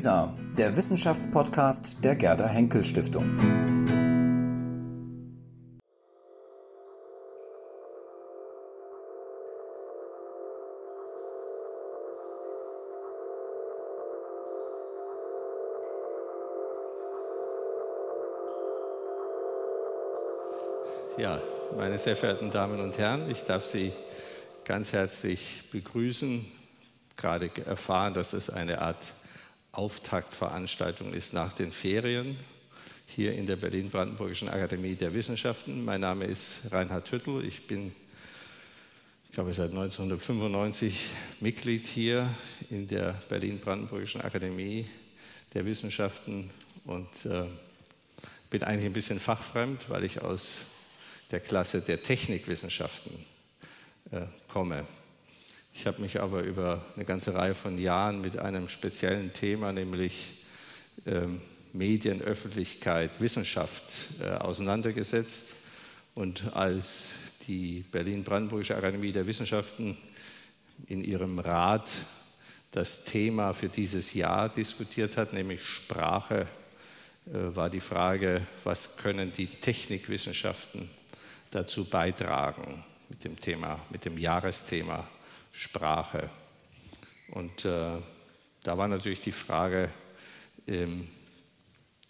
WISA, der Wissenschaftspodcast der Gerda Henkel Stiftung. Ja, meine sehr verehrten Damen und Herren, ich darf Sie ganz herzlich begrüßen. Gerade erfahren, dass es eine Art Auftaktveranstaltung ist nach den Ferien hier in der Berlin-Brandenburgischen Akademie der Wissenschaften. Mein Name ist Reinhard Hüttel. Ich bin, ich glaube, seit 1995 Mitglied hier in der Berlin-Brandenburgischen Akademie der Wissenschaften und äh, bin eigentlich ein bisschen fachfremd, weil ich aus der Klasse der Technikwissenschaften äh, komme. Ich habe mich aber über eine ganze Reihe von Jahren mit einem speziellen Thema, nämlich ähm, Medien, Öffentlichkeit, Wissenschaft äh, auseinandergesetzt. Und als die Berlin-Brandenburgische Akademie der Wissenschaften in ihrem Rat das Thema für dieses Jahr diskutiert hat, nämlich Sprache, äh, war die Frage, was können die Technikwissenschaften dazu beitragen mit dem Thema, mit dem Jahresthema Sprache. Und äh, da war natürlich die Frage, ähm,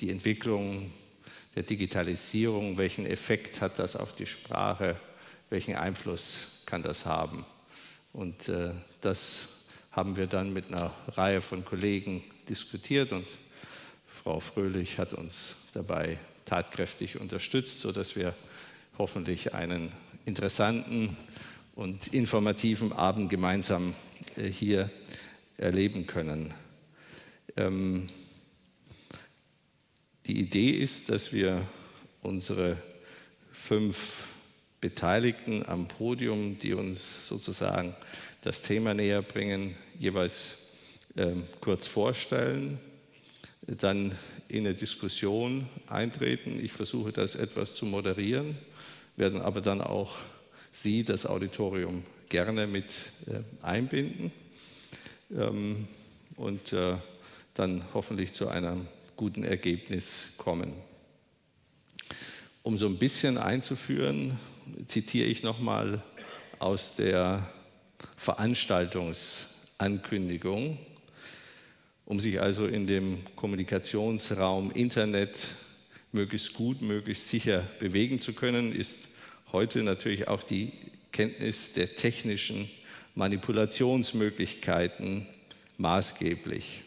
die Entwicklung der Digitalisierung, welchen Effekt hat das auf die Sprache, welchen Einfluss kann das haben. Und äh, das haben wir dann mit einer Reihe von Kollegen diskutiert und Frau Fröhlich hat uns dabei tatkräftig unterstützt, sodass wir hoffentlich einen interessanten und informativen Abend gemeinsam äh, hier erleben können. Ähm, die Idee ist, dass wir unsere fünf Beteiligten am Podium, die uns sozusagen das Thema näher bringen, jeweils ähm, kurz vorstellen, dann in eine Diskussion eintreten. Ich versuche das etwas zu moderieren werden aber dann auch Sie, das Auditorium, gerne mit äh, einbinden ähm, und äh, dann hoffentlich zu einem guten Ergebnis kommen. Um so ein bisschen einzuführen, zitiere ich nochmal aus der Veranstaltungsankündigung, um sich also in dem Kommunikationsraum Internet möglichst gut, möglichst sicher bewegen zu können, ist heute natürlich auch die Kenntnis der technischen Manipulationsmöglichkeiten maßgeblich.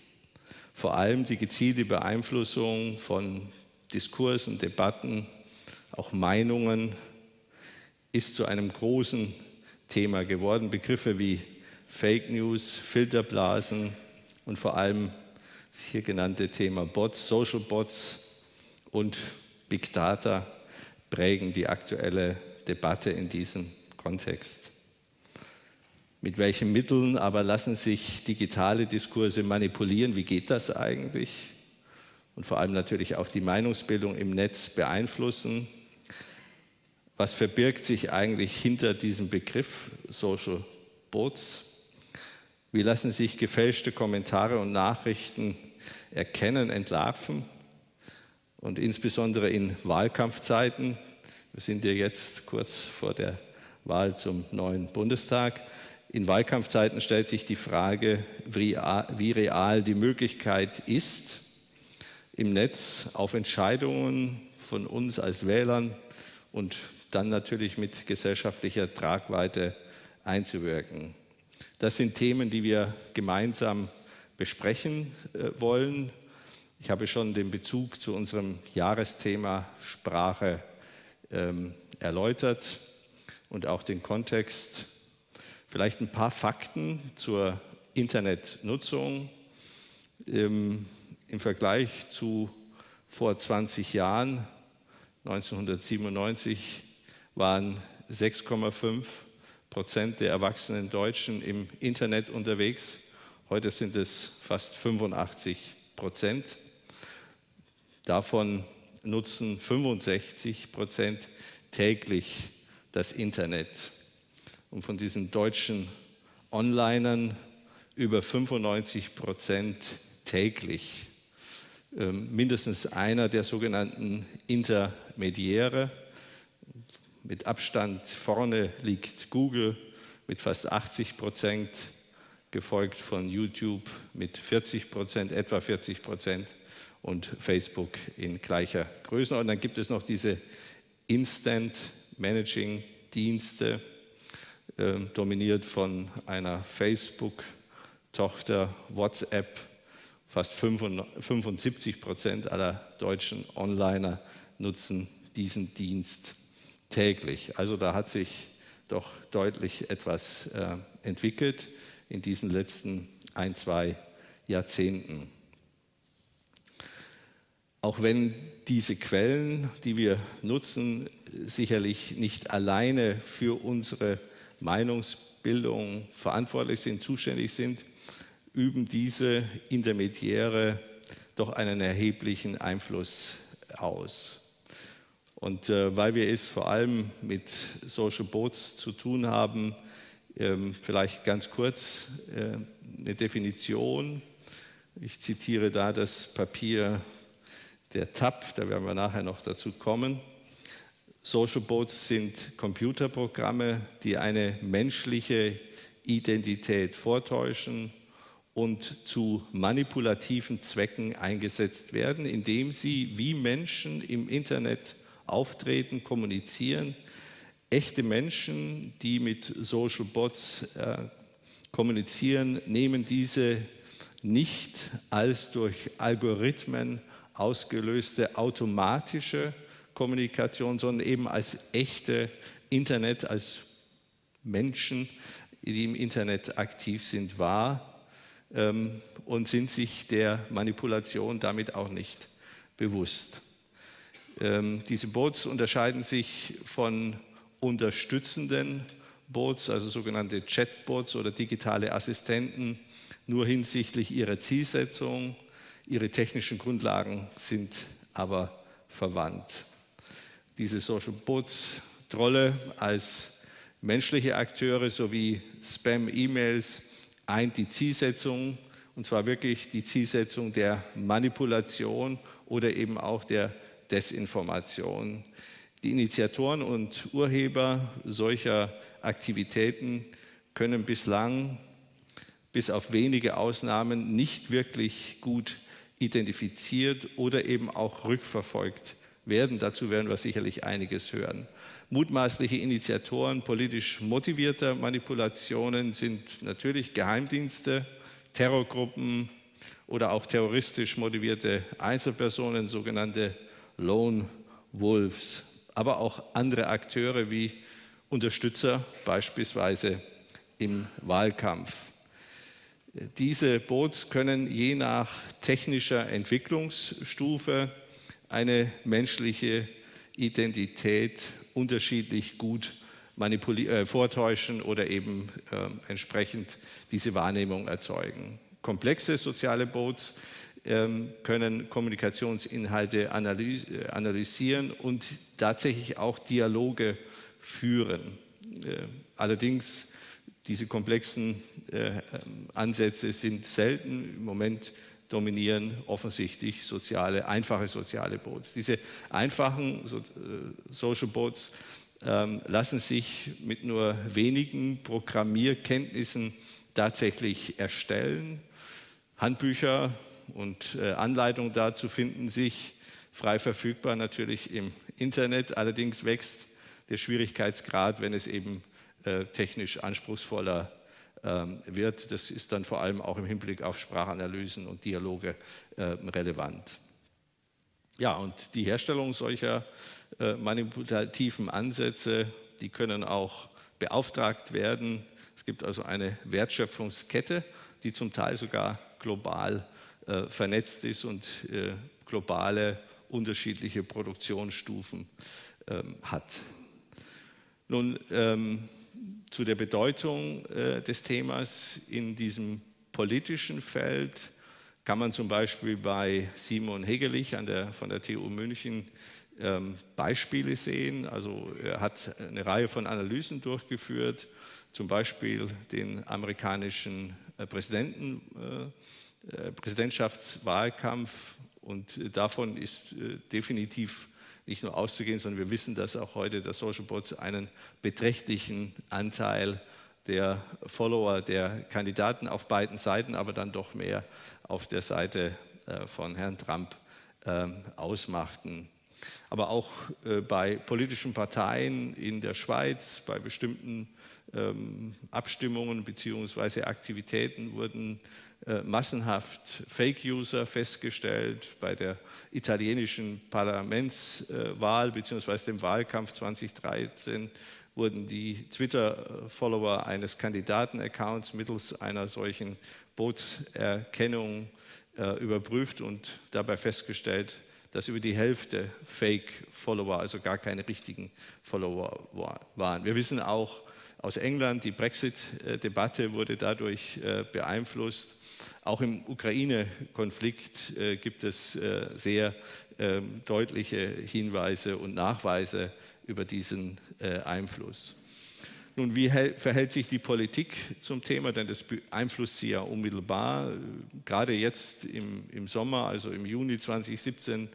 Vor allem die gezielte Beeinflussung von Diskursen, Debatten, auch Meinungen ist zu einem großen Thema geworden. Begriffe wie Fake News, Filterblasen und vor allem das hier genannte Thema Bots, Social Bots und Big Data prägen die aktuelle Debatte in diesem Kontext. Mit welchen Mitteln aber lassen sich digitale Diskurse manipulieren? Wie geht das eigentlich? Und vor allem natürlich auch die Meinungsbildung im Netz beeinflussen. Was verbirgt sich eigentlich hinter diesem Begriff Social Bots? Wie lassen sich gefälschte Kommentare und Nachrichten erkennen, entlarven? Und insbesondere in Wahlkampfzeiten wir sind ja jetzt kurz vor der Wahl zum neuen Bundestag. In Wahlkampfzeiten stellt sich die Frage, wie real die Möglichkeit ist, im Netz auf Entscheidungen von uns als Wählern und dann natürlich mit gesellschaftlicher Tragweite einzuwirken. Das sind Themen, die wir gemeinsam besprechen äh, wollen. Ich habe schon den Bezug zu unserem Jahresthema Sprache ähm, erläutert und auch den Kontext. Vielleicht ein paar Fakten zur Internetnutzung. Ähm, Im Vergleich zu vor 20 Jahren, 1997, waren 6,5 Prozent der erwachsenen Deutschen im Internet unterwegs. Heute sind es fast 85 Prozent. Davon nutzen 65 Prozent täglich das Internet. Und von diesen deutschen Onlinern über 95 Prozent täglich. Ähm, mindestens einer der sogenannten Intermediäre. Mit Abstand vorne liegt Google mit fast 80 Prozent, gefolgt von YouTube mit 40 Prozent, etwa 40 Prozent und Facebook in gleicher Größe. Und dann gibt es noch diese Instant Managing Dienste, äh, dominiert von einer Facebook-Tochter WhatsApp. Fast 75 Prozent aller deutschen Onliner nutzen diesen Dienst täglich. Also da hat sich doch deutlich etwas äh, entwickelt in diesen letzten ein, zwei Jahrzehnten. Auch wenn diese Quellen, die wir nutzen, sicherlich nicht alleine für unsere Meinungsbildung verantwortlich sind, zuständig sind, üben diese Intermediäre doch einen erheblichen Einfluss aus. Und äh, weil wir es vor allem mit Social Boats zu tun haben, ähm, vielleicht ganz kurz äh, eine Definition. Ich zitiere da das Papier der TAP, da werden wir nachher noch dazu kommen. Social Boats sind Computerprogramme, die eine menschliche Identität vortäuschen und zu manipulativen Zwecken eingesetzt werden, indem sie wie Menschen im Internet auftreten, kommunizieren. Echte Menschen, die mit Social Bots äh, kommunizieren, nehmen diese nicht als durch Algorithmen ausgelöste automatische Kommunikation, sondern eben als echte Internet, als Menschen, die im Internet aktiv sind, wahr ähm, und sind sich der Manipulation damit auch nicht bewusst. Ähm, diese Bots unterscheiden sich von unterstützenden Bots, also sogenannte Chatbots oder digitale Assistenten, nur hinsichtlich ihrer Zielsetzung, Ihre technischen Grundlagen sind aber verwandt. Diese Social Bots Trolle als menschliche Akteure sowie Spam-E-Mails eint die Zielsetzung, und zwar wirklich die Zielsetzung der Manipulation oder eben auch der Desinformation. Die Initiatoren und Urheber solcher Aktivitäten können bislang bis auf wenige Ausnahmen nicht wirklich gut identifiziert oder eben auch rückverfolgt werden. Dazu werden wir sicherlich einiges hören. Mutmaßliche Initiatoren politisch motivierter Manipulationen sind natürlich Geheimdienste, Terrorgruppen oder auch terroristisch motivierte Einzelpersonen, sogenannte Lone Wolves, aber auch andere Akteure wie Unterstützer beispielsweise im Wahlkampf. Diese Bots können je nach technischer Entwicklungsstufe eine menschliche Identität unterschiedlich gut äh, vortäuschen oder eben äh, entsprechend diese Wahrnehmung erzeugen. Komplexe soziale Bots äh, können Kommunikationsinhalte äh, analysieren und tatsächlich auch Dialoge führen. Äh, allerdings diese komplexen äh, Ansätze sind selten. Im Moment dominieren offensichtlich soziale, einfache soziale Bots. Diese einfachen äh, Social Bots ähm, lassen sich mit nur wenigen Programmierkenntnissen tatsächlich erstellen. Handbücher und äh, Anleitungen dazu finden sich frei verfügbar natürlich im Internet. Allerdings wächst der Schwierigkeitsgrad, wenn es eben äh, technisch anspruchsvoller ähm, wird. Das ist dann vor allem auch im Hinblick auf Sprachanalysen und Dialoge äh, relevant. Ja, und die Herstellung solcher äh, manipulativen Ansätze, die können auch beauftragt werden. Es gibt also eine Wertschöpfungskette, die zum Teil sogar global vernetzt ist und globale unterschiedliche Produktionsstufen ähm, hat. Nun, ähm, zu der Bedeutung äh, des Themas in diesem politischen Feld kann man zum Beispiel bei Simon Hegelich der, von der TU München ähm, Beispiele sehen. Also er hat eine Reihe von Analysen durchgeführt, zum Beispiel den amerikanischen Präsidenten, Präsidentschaftswahlkampf und davon ist definitiv nicht nur auszugehen, sondern wir wissen, dass auch heute der Social Bots einen beträchtlichen Anteil der Follower der Kandidaten auf beiden Seiten, aber dann doch mehr auf der Seite äh, von Herrn Trump ähm, ausmachten. Aber auch äh, bei politischen Parteien in der Schweiz, bei bestimmten ähm, Abstimmungen bzw. Aktivitäten wurden massenhaft Fake-User festgestellt. Bei der italienischen Parlamentswahl bzw. dem Wahlkampf 2013 wurden die Twitter-Follower eines Kandidaten-Accounts mittels einer solchen Bootserkennung äh, überprüft und dabei festgestellt, dass über die Hälfte Fake-Follower, also gar keine richtigen Follower waren. Wir wissen auch aus England, die Brexit-Debatte wurde dadurch äh, beeinflusst. Auch im Ukraine-Konflikt äh, gibt es äh, sehr ähm, deutliche Hinweise und Nachweise über diesen äh, Einfluss. Nun, wie verhält sich die Politik zum Thema? Denn das beeinflusst sie ja unmittelbar. Gerade jetzt im, im Sommer, also im Juni 2017,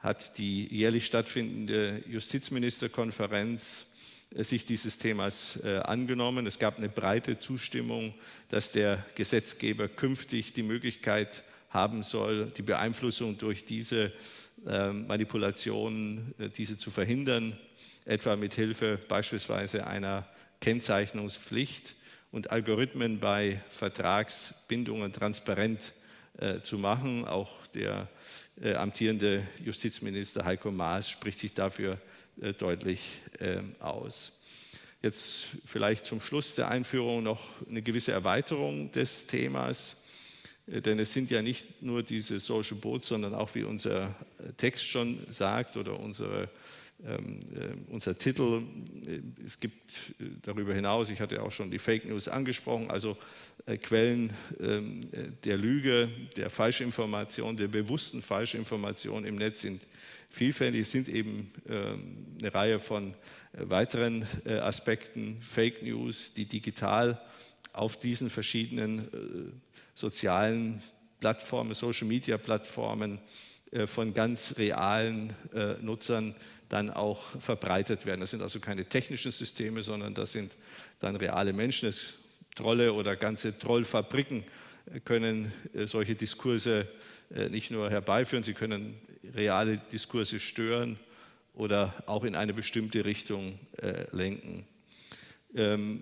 hat die jährlich stattfindende Justizministerkonferenz sich dieses Themas äh, angenommen. Es gab eine breite Zustimmung, dass der Gesetzgeber künftig die Möglichkeit haben soll, die Beeinflussung durch diese äh, Manipulationen, äh, diese zu verhindern etwa mit Hilfe beispielsweise einer Kennzeichnungspflicht und Algorithmen bei Vertragsbindungen transparent äh, zu machen. Auch der äh, amtierende Justizminister Heiko Maas spricht sich dafür äh, deutlich äh, aus. Jetzt vielleicht zum Schluss der Einführung noch eine gewisse Erweiterung des Themas. Äh, denn es sind ja nicht nur diese Social Boats, sondern auch, wie unser Text schon sagt oder unsere ähm, äh, unser Titel. Äh, es gibt äh, darüber hinaus, ich hatte auch schon die Fake News angesprochen, also Quellen ähm, der Lüge, der Falschinformation, der bewussten Falschinformation im Netz sind vielfältig. Sind eben ähm, eine Reihe von weiteren Aspekten, Fake News, die digital auf diesen verschiedenen sozialen Plattformen, Social-Media-Plattformen von ganz realen Nutzern dann auch verbreitet werden. Das sind also keine technischen Systeme, sondern das sind dann reale Menschen. Es, Trolle oder ganze Trollfabriken können äh, solche Diskurse äh, nicht nur herbeiführen, sie können reale Diskurse stören oder auch in eine bestimmte Richtung äh, lenken. Ähm,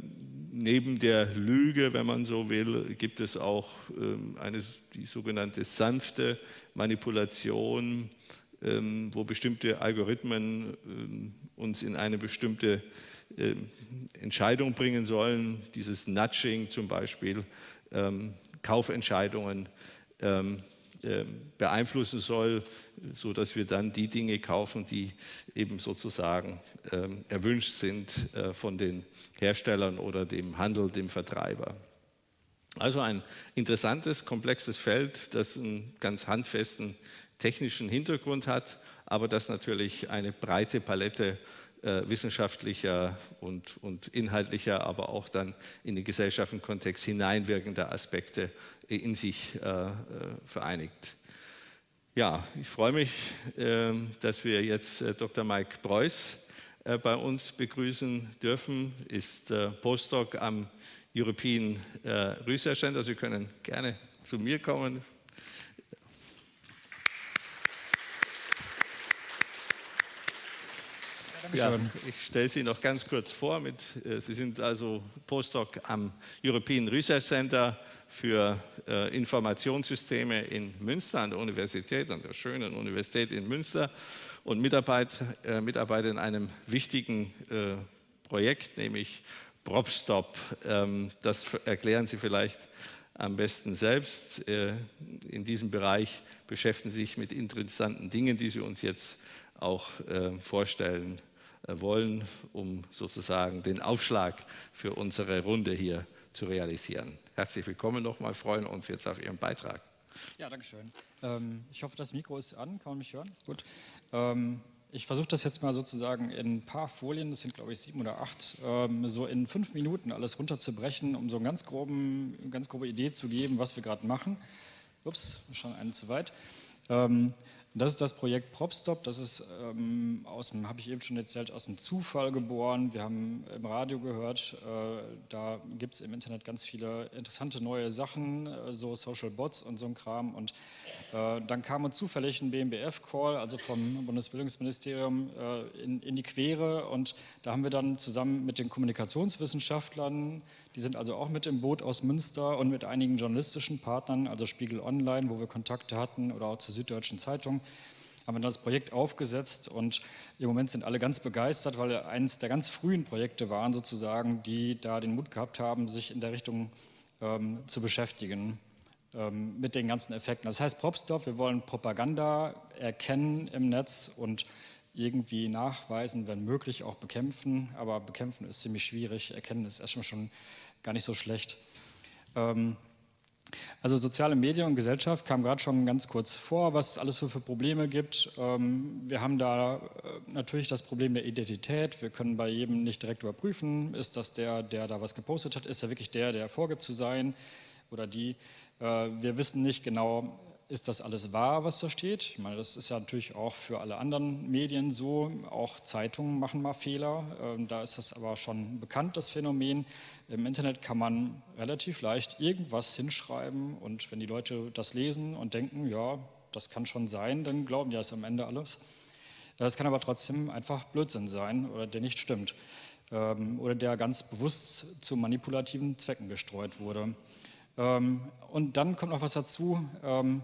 neben der Lüge, wenn man so will, gibt es auch ähm, eine, die sogenannte sanfte Manipulation, ähm, wo bestimmte Algorithmen ähm, uns in eine bestimmte ähm, Entscheidung bringen sollen. Dieses Nudging zum Beispiel, Kaufentscheidungen beeinflussen soll, sodass wir dann die Dinge kaufen, die eben sozusagen erwünscht sind äh, von den Herstellern oder dem Handel, dem Vertreiber. Also ein interessantes, komplexes Feld, das einen ganz handfesten technischen Hintergrund hat, aber das natürlich eine breite Palette äh, wissenschaftlicher und, und inhaltlicher, aber auch dann in den gesellschaftlichen Kontext hineinwirkender Aspekte in sich äh, äh vereinigt. Ja, ich freue mich, äh, dass wir jetzt Dr. Mike Preuß bei uns begrüßen dürfen, ist Postdoc am European Research Center. Sie können gerne zu mir kommen. Ja, ich stelle Sie noch ganz kurz vor. Mit, äh, Sie sind also Postdoc am European Research Center für äh, Informationssysteme in Münster an der Universität, an der schönen Universität in Münster und Mitarbeit, äh, Mitarbeiter in einem wichtigen äh, Projekt, nämlich PropStop. Ähm, das erklären Sie vielleicht am besten selbst. Äh, in diesem Bereich beschäftigen Sie sich mit interessanten Dingen, die Sie uns jetzt auch äh, vorstellen wollen, um sozusagen den Aufschlag für unsere Runde hier zu realisieren. Herzlich willkommen nochmal, freuen uns jetzt auf Ihren Beitrag. Ja, danke schön. Ähm, ich hoffe, das Mikro ist an, kann man mich hören? Gut. Ähm, ich versuche das jetzt mal sozusagen in ein paar Folien, das sind glaube ich sieben oder acht, ähm, so in fünf Minuten alles runterzubrechen, um so eine ganz, ganz grobe Idee zu geben, was wir gerade machen. Ups, schon eine zu weit. Ähm, das ist das Projekt PropStop. Das ist ähm, aus dem, habe ich eben schon erzählt, aus dem Zufall geboren. Wir haben im Radio gehört, äh, da gibt es im Internet ganz viele interessante neue Sachen, äh, so Social Bots und so ein Kram. Und äh, dann kam uns zufällig ein BMBF-Call, also vom Bundesbildungsministerium, äh, in, in die Quere. Und da haben wir dann zusammen mit den Kommunikationswissenschaftlern, die sind also auch mit im Boot aus Münster und mit einigen journalistischen Partnern, also Spiegel Online, wo wir Kontakte hatten, oder auch zur Süddeutschen Zeitung, haben wir das Projekt aufgesetzt und im Moment sind alle ganz begeistert, weil eines der ganz frühen Projekte waren sozusagen, die da den Mut gehabt haben, sich in der Richtung ähm, zu beschäftigen ähm, mit den ganzen Effekten. Das heißt Propstop, wir wollen Propaganda erkennen im Netz und irgendwie nachweisen, wenn möglich auch bekämpfen, aber bekämpfen ist ziemlich schwierig, erkennen ist erstmal schon gar nicht so schlecht. Ähm, also soziale Medien und Gesellschaft kam gerade schon ganz kurz vor, was es alles so für Probleme gibt. Ähm, wir haben da äh, natürlich das Problem der Identität. Wir können bei jedem nicht direkt überprüfen, ist das der, der da was gepostet hat, ist er wirklich der, der vorgibt zu sein oder die. Äh, wir wissen nicht genau, ist das alles wahr, was da steht? Ich meine, das ist ja natürlich auch für alle anderen Medien so. Auch Zeitungen machen mal Fehler. Ähm, da ist das aber schon bekannt, das Phänomen. Im Internet kann man relativ leicht irgendwas hinschreiben und wenn die Leute das lesen und denken, ja, das kann schon sein, dann glauben die das am Ende alles. Es kann aber trotzdem einfach Blödsinn sein oder der nicht stimmt ähm, oder der ganz bewusst zu manipulativen Zwecken gestreut wurde. Ähm, und dann kommt noch was dazu. Ähm,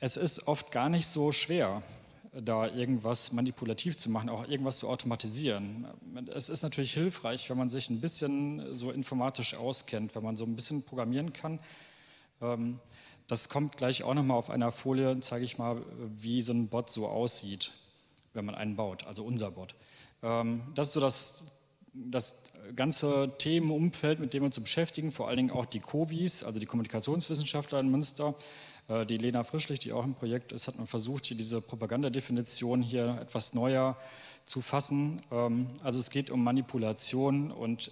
es ist oft gar nicht so schwer, da irgendwas manipulativ zu machen, auch irgendwas zu automatisieren. Es ist natürlich hilfreich, wenn man sich ein bisschen so informatisch auskennt, wenn man so ein bisschen programmieren kann. Ähm, das kommt gleich auch nochmal auf einer Folie, zeige ich mal, wie so ein Bot so aussieht, wenn man einen baut, also unser Bot. Das ist so das das ganze Themenumfeld, mit dem wir uns beschäftigen, vor allen Dingen auch die COVIs, also die Kommunikationswissenschaftler in Münster, die Lena Frischlich, die auch im Projekt ist, hat man versucht, hier diese Propagandadefinition hier etwas neuer zu fassen. Ähm, also es geht um Manipulation und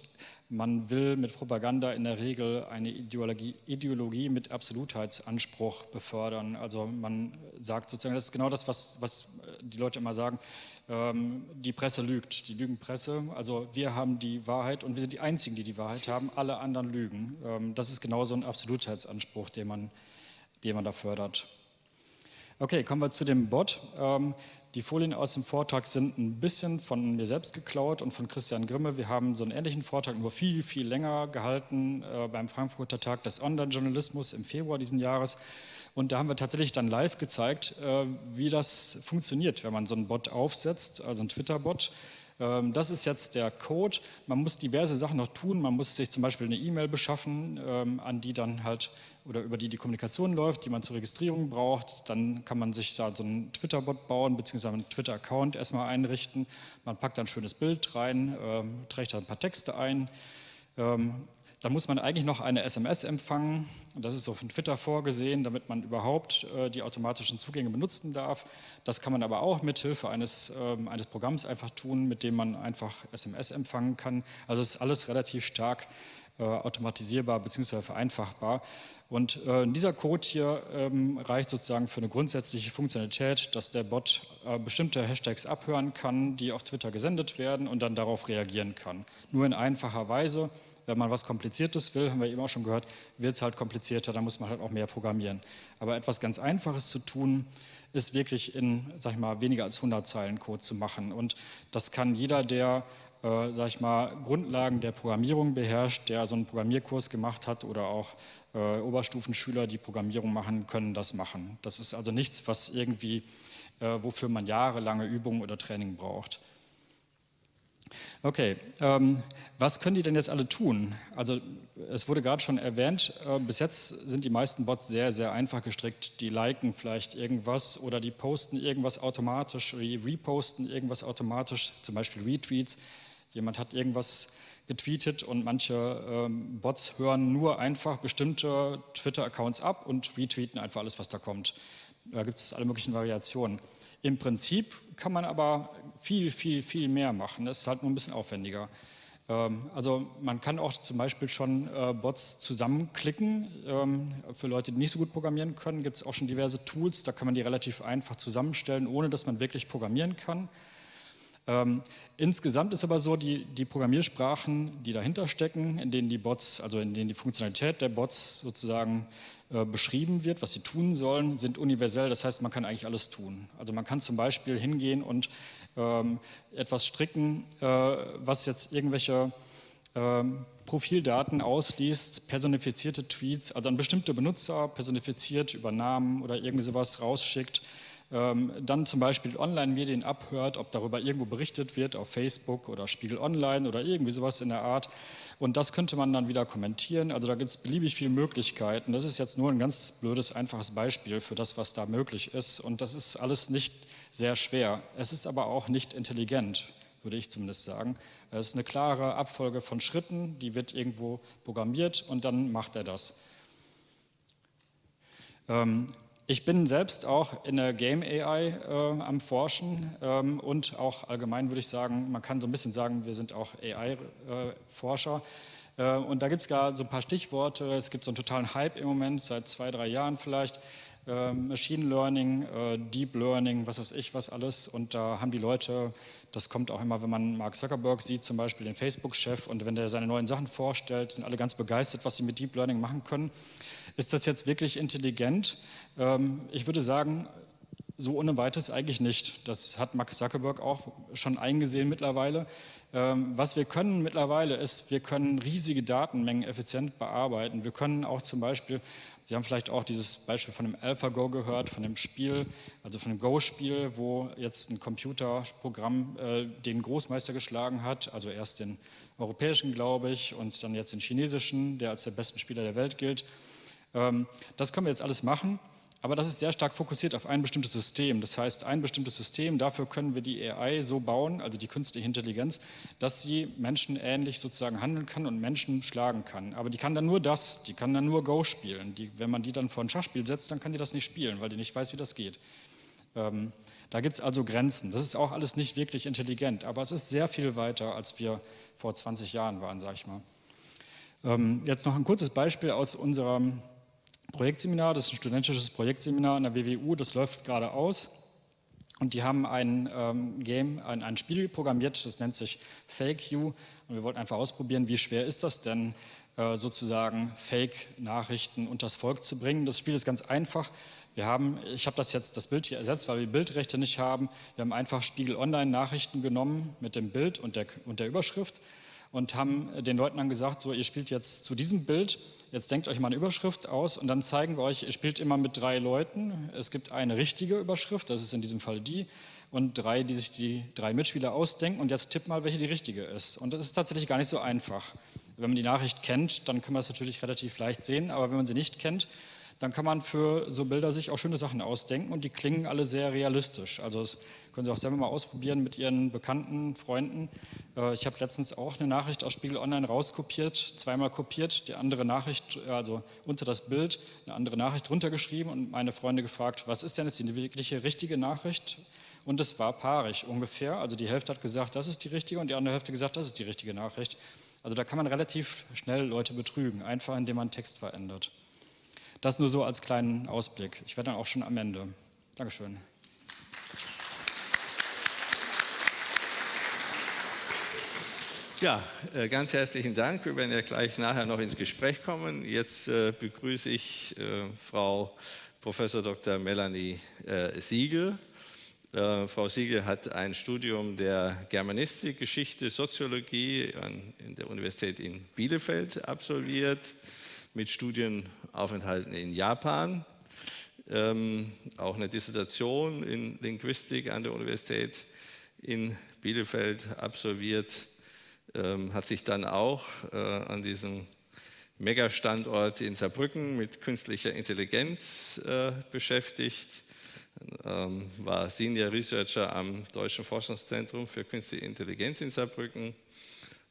man will mit Propaganda in der Regel eine Ideologie, Ideologie mit Absolutheitsanspruch befördern. Also man sagt sozusagen, das ist genau das, was, was die Leute immer sagen, ähm, die Presse lügt, die Lügenpresse. Also wir haben die Wahrheit und wir sind die Einzigen, die die Wahrheit haben, alle anderen lügen. Ähm, das ist genau so ein Absolutheitsanspruch, den man, den man da fördert. Okay, kommen wir zu dem Bot. Ähm, die Folien aus dem Vortrag sind ein bisschen von mir selbst geklaut und von Christian Grimme. Wir haben so einen ähnlichen Vortrag nur viel, viel länger gehalten äh, beim Frankfurter Tag des Online-Journalismus im Februar diesen Jahres. Und da haben wir tatsächlich dann live gezeigt, äh, wie das funktioniert, wenn man so einen Bot aufsetzt, also einen Twitter-Bot. Ähm, das ist jetzt der Code. Man muss diverse Sachen noch tun. Man muss sich zum Beispiel eine E-Mail beschaffen, ähm, an die dann halt oder über die die Kommunikation läuft, die man zur Registrierung braucht. Dann kann man sich da so einen Twitter-Bot bauen, beziehungsweise einen Twitter-Account erstmal einrichten. Man packt dann ein schönes Bild rein, ähm, trägt da ein paar Texte ein. Dann muss man eigentlich noch eine SMS empfangen. Das ist so von Twitter vorgesehen, damit man überhaupt äh, die automatischen Zugänge benutzen darf. Das kann man aber auch mit Hilfe eines, ähm, eines Programms einfach tun, mit dem man einfach SMS empfangen kann. Also ist alles relativ stark äh, automatisierbar bzw. vereinfachbar. Und äh, dieser Code hier ähm, reicht sozusagen für eine grundsätzliche Funktionalität, dass der Bot äh, bestimmte Hashtags abhören kann, die auf Twitter gesendet werden und dann darauf reagieren kann. Nur in einfacher Weise wenn man was Kompliziertes will, haben wir eben auch schon gehört, wird es halt komplizierter, da muss man halt auch mehr programmieren. Aber etwas ganz Einfaches zu tun, ist wirklich in, sag ich mal, weniger als 100 Zeilen Code zu machen. Und das kann jeder, der, äh, sag ich mal, Grundlagen der Programmierung beherrscht, der so einen Programmierkurs gemacht hat oder auch äh, Oberstufenschüler, die Programmierung machen, können das machen. Das ist also nichts, was irgendwie, äh, wofür man jahrelange Übung oder Training braucht. Okay, ähm, was können die denn jetzt alle tun? Also es wurde gerade schon erwähnt, äh, bis jetzt sind die meisten Bots sehr, sehr einfach gestrickt. Die liken vielleicht irgendwas oder die posten irgendwas automatisch reposten irgendwas automatisch, zum Beispiel Retweets. Jemand hat irgendwas getweetet und manche ähm, Bots hören nur einfach bestimmte Twitter-Accounts ab und retweeten einfach alles, was da kommt. Da gibt es alle möglichen Variationen. Im Prinzip kann man aber viel, viel, viel mehr machen. Das ist halt nur ein bisschen aufwendiger. Ähm, also man kann auch zum Beispiel schon äh, Bots zusammenklicken. Ähm, für Leute, die nicht so gut programmieren können, gibt es auch schon diverse Tools. Da kann man die relativ einfach zusammenstellen, ohne dass man wirklich programmieren kann. Ähm, insgesamt ist aber so, die, die, Programmiersprachen, die dahinter stecken, in denen die Bots, also in denen die Funktionalität der Bots sozusagen äh, beschrieben wird, was sie tun sollen, sind universell. Das heißt, man kann eigentlich alles tun. Also man kann zum Beispiel hingehen und ähm, etwas stricken, äh, was jetzt irgendwelche ähm, Profildaten ausliest, personifizierte Tweets, also an bestimmte Benutzer personifiziert über Namen oder irgendwie sowas rausschickt ähm, dann zum Beispiel Online-Medien abhört, ob darüber irgendwo berichtet wird auf Facebook oder Spiegel Online oder irgendwie sowas in der Art. Und das könnte man dann wieder kommentieren. Also da gibt es beliebig viele Möglichkeiten. Das ist jetzt nur ein ganz blödes, einfaches Beispiel für das, was da möglich ist. Und das ist alles nicht sehr schwer. Es ist aber auch nicht intelligent, würde ich zumindest sagen. Es ist eine klare Abfolge von Schritten, die wird irgendwo programmiert und dann macht er das. Ähm, ich bin selbst auch in der Game AI äh, am Forschen ähm, und auch allgemein würde ich sagen, man kann so ein bisschen sagen, wir sind auch AI-Forscher. Äh, äh, und da gibt es gar so ein paar Stichworte. Es gibt so einen totalen Hype im Moment, seit zwei, drei Jahren vielleicht. Äh, Machine Learning, äh, Deep Learning, was weiß ich, was alles. Und da haben die Leute, das kommt auch immer, wenn man Mark Zuckerberg sieht, zum Beispiel den Facebook-Chef, und wenn der seine neuen Sachen vorstellt, sind alle ganz begeistert, was sie mit Deep Learning machen können. Ist das jetzt wirklich intelligent? Ähm, ich würde sagen, so ohne weiteres eigentlich nicht. Das hat Mark Zuckerberg auch schon eingesehen mittlerweile. Ähm, was wir können mittlerweile ist, wir können riesige Datenmengen effizient bearbeiten. Wir können auch zum Beispiel, Sie haben vielleicht auch dieses Beispiel von dem AlphaGo gehört, von dem Spiel, also von dem Go-Spiel, wo jetzt ein Computerprogramm äh, den Großmeister geschlagen hat, also erst den europäischen, glaube ich, und dann jetzt den chinesischen, der als der besten Spieler der Welt gilt. Ähm, das können wir jetzt alles machen, aber das ist sehr stark fokussiert auf ein bestimmtes System. Das heißt, ein bestimmtes System, dafür können wir die AI so bauen, also die künstliche Intelligenz, dass sie menschenähnlich sozusagen handeln kann und Menschen schlagen kann. Aber die kann dann nur das, die kann dann nur Go spielen. Die, wenn man die dann vor ein Schachspiel setzt, dann kann die das nicht spielen, weil die nicht weiß, wie das geht. Ähm, da gibt es also Grenzen. Das ist auch alles nicht wirklich intelligent, aber es ist sehr viel weiter, als wir vor 20 Jahren waren, sage ich mal. Ähm, jetzt noch ein kurzes Beispiel aus unserem Projektseminar, das ist ein studentisches Projektseminar an der WWU, das läuft gerade aus. Und die haben ein ähm, Game, ein, ein, Spiel programmiert, das nennt sich Fake You. Und wir wollten einfach ausprobieren, wie schwer ist das denn, äh, sozusagen Fake-Nachrichten unters Volk zu bringen. Das Spiel ist ganz einfach. Wir haben, ich habe das jetzt das Bild hier ersetzt, weil wir Bildrechte nicht haben. Wir haben einfach Spiegel Online-Nachrichten genommen mit dem Bild und der, und der Überschrift und haben den Leuten dann gesagt, so ihr spielt jetzt zu diesem Bild, jetzt denkt euch mal eine Überschrift aus und dann zeigen wir euch, ihr spielt immer mit drei Leuten. Es gibt eine richtige Überschrift, das ist in diesem Fall die, und drei, die sich die drei Mitspieler ausdenken und jetzt tippt mal, welche die richtige ist. Und das ist tatsächlich gar nicht so einfach. Wenn man die Nachricht kennt, dann kann man es natürlich relativ leicht sehen, aber wenn man sie nicht kennt, dann kann man für so Bilder sich auch schöne Sachen ausdenken und die klingen alle sehr realistisch. Also das können Sie auch selber mal ausprobieren mit Ihren Bekannten, Freunden. Äh, ich habe letztens auch eine Nachricht aus Spiegel Online rauskopiert, zweimal kopiert, die andere Nachricht, also unter das Bild, eine andere Nachricht runtergeschrieben und meine Freunde gefragt, was ist denn jetzt die wirkliche richtige Nachricht? Und es war paarig ungefähr. Also die Hälfte hat gesagt, das ist die richtige und die andere Hälfte gesagt, das ist die richtige Nachricht. Also da kann man relativ schnell Leute betrügen, einfach indem man Text verändert. Das nur so als kleinen Ausblick. Ich werde dann auch schon am Ende. Dankeschön. Ja, äh, ganz herzlichen Dank. Wir werden ja gleich nachher noch ins Gespräch kommen. Jetzt äh, begrüße ich äh, Frau Professor Dr. Melanie Siegel. Frau Siegel hat ein Studium der Germanistik, Geschichte, Soziologie an der Universität in Bielefeld absolviert mit Studienaufenthalten in Japan, ähm, auch eine Dissertation in Linguistik an der Universität in Bielefeld absolviert, ähm, hat sich dann auch äh, an diesem Megastandort in Saarbrücken mit künstlicher Intelligenz äh, beschäftigt, ähm, war Senior Researcher am Deutschen Forschungszentrum für Künstliche Intelligenz in Saarbrücken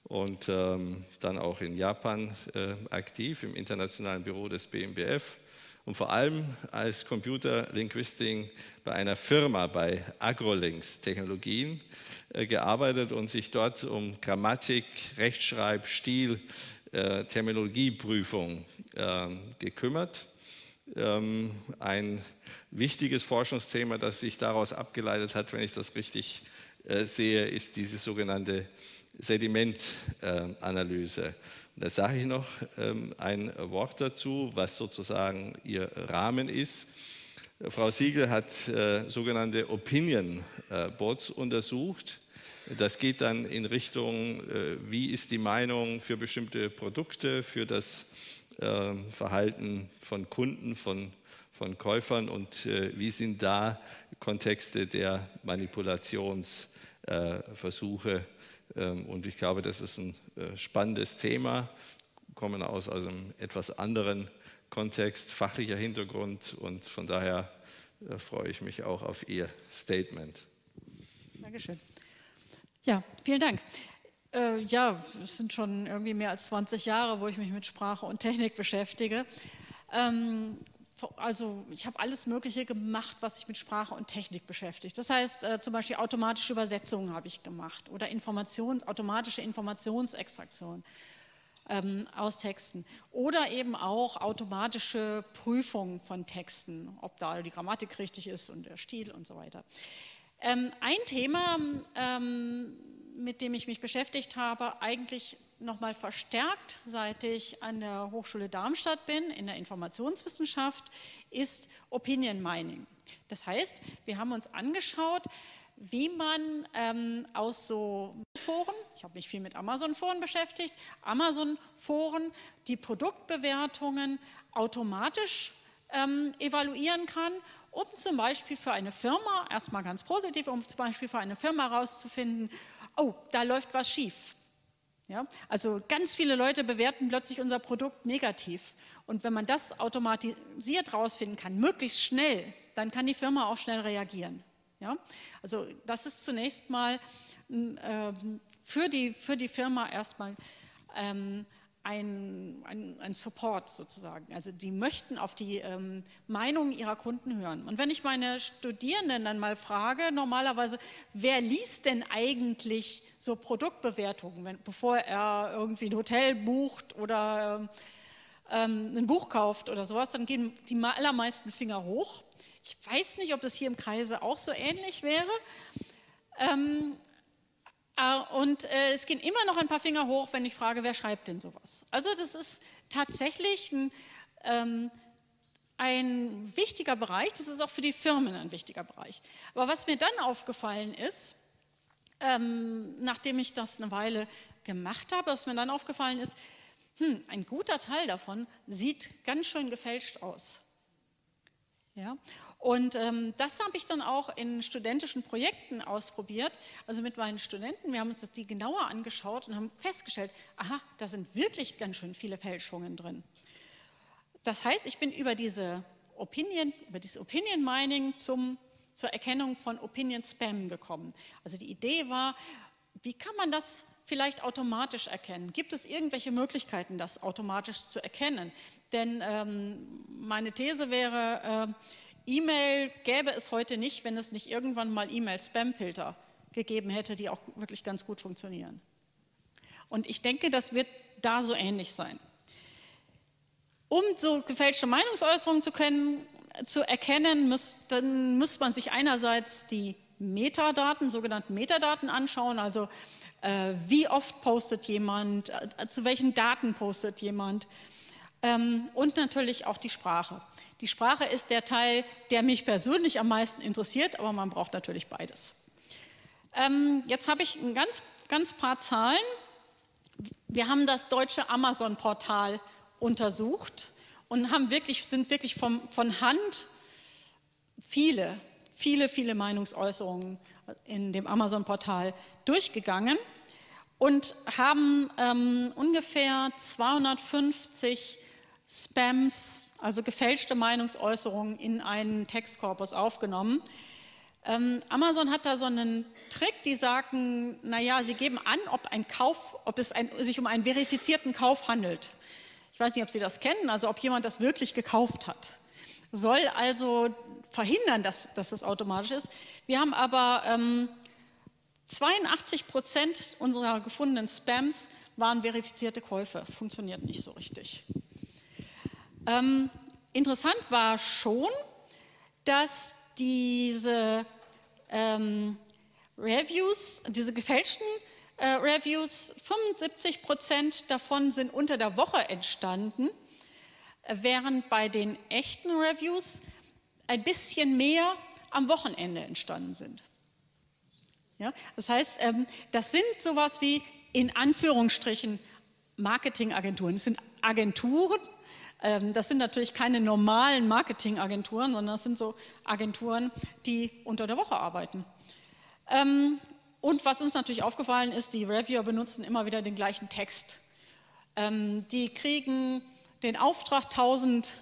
und ähm, dann auch in Japan äh, aktiv im internationalen Büro des BMBF und vor allem als Computerlinguistin bei einer Firma, bei Agrolinks Technologien, äh, gearbeitet und sich dort um Grammatik, Rechtschreib, Stil, äh, Terminologieprüfung ähm, gekümmert. Ähm, ein wichtiges Forschungsthema, das sich daraus abgeleitet hat, wenn ich das richtig äh, sehe, ist diese sogenannte Sedimentanalyse. Und da sage ich noch ähm, ein Wort dazu, was sozusagen Ihr Rahmen ist. Frau Siegel hat äh, sogenannte Opinion äh, Boards untersucht. Das geht dann in Richtung, äh, wie ist die Meinung für bestimmte Produkte, für das äh, Verhalten von Kunden, von, von Käufern und äh, wie sind da Kontexte der Manipulationsversuche. Ähm, und ich glaube, das ist ein äh, spannendes Thema, kommen aus einem etwas anderen Kontext, fachlicher Hintergrund und von daher äh, freue ich mich auch auf Ihr Statement. Dankeschön. Ja, vielen Dank. Äh, ja, es sind schon irgendwie mehr als 20 Jahre, wo ich mich mit Sprache und Technik beschäftige. Ähm, also ich habe alles Mögliche gemacht, was sich mit Sprache und Technik beschäftigt. Das heißt, äh, zum Beispiel automatische Übersetzungen habe ich gemacht oder Informations, automatische Informationsextraktion ähm, aus Texten oder eben auch automatische Prüfung von Texten, ob da die Grammatik richtig ist und der Stil und so weiter. Ähm, ein Thema, ähm, mit dem ich mich beschäftigt habe, eigentlich nochmal verstärkt, seit ich an der Hochschule Darmstadt bin, in der Informationswissenschaft, ist Opinion Mining. Das heißt, wir haben uns angeschaut, wie man ähm, aus so Foren, ich habe mich viel mit Amazon-Foren beschäftigt, Amazon-Foren die Produktbewertungen automatisch ähm, evaluieren kann, um zum Beispiel für eine Firma, erstmal ganz positiv, um zum Beispiel für eine Firma herauszufinden, oh, da läuft was schief. Ja? Also ganz viele Leute bewerten plötzlich unser Produkt negativ. Und wenn man das automatisiert herausfinden kann, möglichst schnell, dann kann die Firma auch schnell reagieren. Ja? Also das ist zunächst mal äh, für, die, für die Firma erstmal ähm, ein, ein, ein, Support sozusagen. Also die möchten auf die ähm, Meinung ihrer Kunden hören. Und wenn ich meine Studierenden dann mal frage, normalerweise, wer liest denn eigentlich so Produktbewertungen, wenn, bevor er irgendwie ein Hotel bucht oder ähm, ein Buch kauft oder sowas, dann gehen die allermeisten Finger hoch. Ich weiß nicht, ob das hier im Kreise auch so ähnlich wäre. Ähm, äh, und äh, es gehen immer noch ein paar Finger hoch, wenn ich frage, wer schreibt denn sowas. Also das ist tatsächlich ein, ähm, ein wichtiger Bereich, das ist auch für die Firmen ein wichtiger Bereich. Aber was mir dann aufgefallen ist, ähm, nachdem ich das eine Weile gemacht habe, was mir dann aufgefallen ist, hm, ein guter Teil davon sieht ganz schön gefälscht aus. Ja? Und ähm, das habe ich dann auch in studentischen Projekten ausprobiert, also mit meinen Studenten. Wir haben uns das die genauer angeschaut und haben festgestellt, aha, da sind wirklich ganz schön viele Fälschungen drin. Das heißt, ich bin über diese Opinion, über dieses Opinion Mining zum, zur Erkennung von Opinion Spam gekommen. Also die Idee war, wie kann man das vielleicht automatisch erkennen? Gibt es irgendwelche Möglichkeiten, das automatisch zu erkennen? Denn ähm, meine These wäre, äh, E-Mail gäbe es heute nicht, wenn es nicht irgendwann mal E-Mail-Spam-Filter gegeben hätte, die auch wirklich ganz gut funktionieren. Und ich denke, das wird da so ähnlich sein. Um so gefälschte Meinungsäußerungen zu, können, zu erkennen, muss, dann muss man sich einerseits die Metadaten, sogenannten Metadaten anschauen, also äh, wie oft postet jemand, äh, zu welchen Daten postet jemand ähm, und natürlich auch die Sprache. Die Sprache ist der Teil, der mich persönlich am meisten interessiert, aber man braucht natürlich beides. Ähm, jetzt habe ich ein ganz, ganz paar Zahlen. Wir haben das deutsche Amazon-Portal untersucht und haben wirklich, sind wirklich vom, von Hand viele, viele, viele Meinungsäußerungen in dem Amazon-Portal durchgegangen und haben ähm, ungefähr 250 Spams also gefälschte Meinungsäußerungen in einen Textkorpus aufgenommen. Ähm, Amazon hat da so einen Trick, die sagen, naja, sie geben an, ob, ein Kauf, ob es ein, sich um einen verifizierten Kauf handelt. Ich weiß nicht, ob Sie das kennen, also ob jemand das wirklich gekauft hat. soll also verhindern, dass, dass das automatisch ist. Wir haben aber ähm, 82 Prozent unserer gefundenen Spams waren verifizierte Käufe. Funktioniert nicht so richtig. Ähm, interessant war schon, dass diese ähm, Reviews, diese gefälschten äh, Reviews, 75 Prozent davon sind unter der Woche entstanden, während bei den echten Reviews ein bisschen mehr am Wochenende entstanden sind. Ja, das heißt, ähm, das sind sowas wie in Anführungsstrichen Marketingagenturen. Es sind Agenturen, ähm, das sind natürlich keine normalen Marketingagenturen, sondern das sind so Agenturen, die unter der Woche arbeiten. Ähm, und was uns natürlich aufgefallen ist, die Reviewer benutzen immer wieder den gleichen Text. Die kriegen den Auftrag, 1000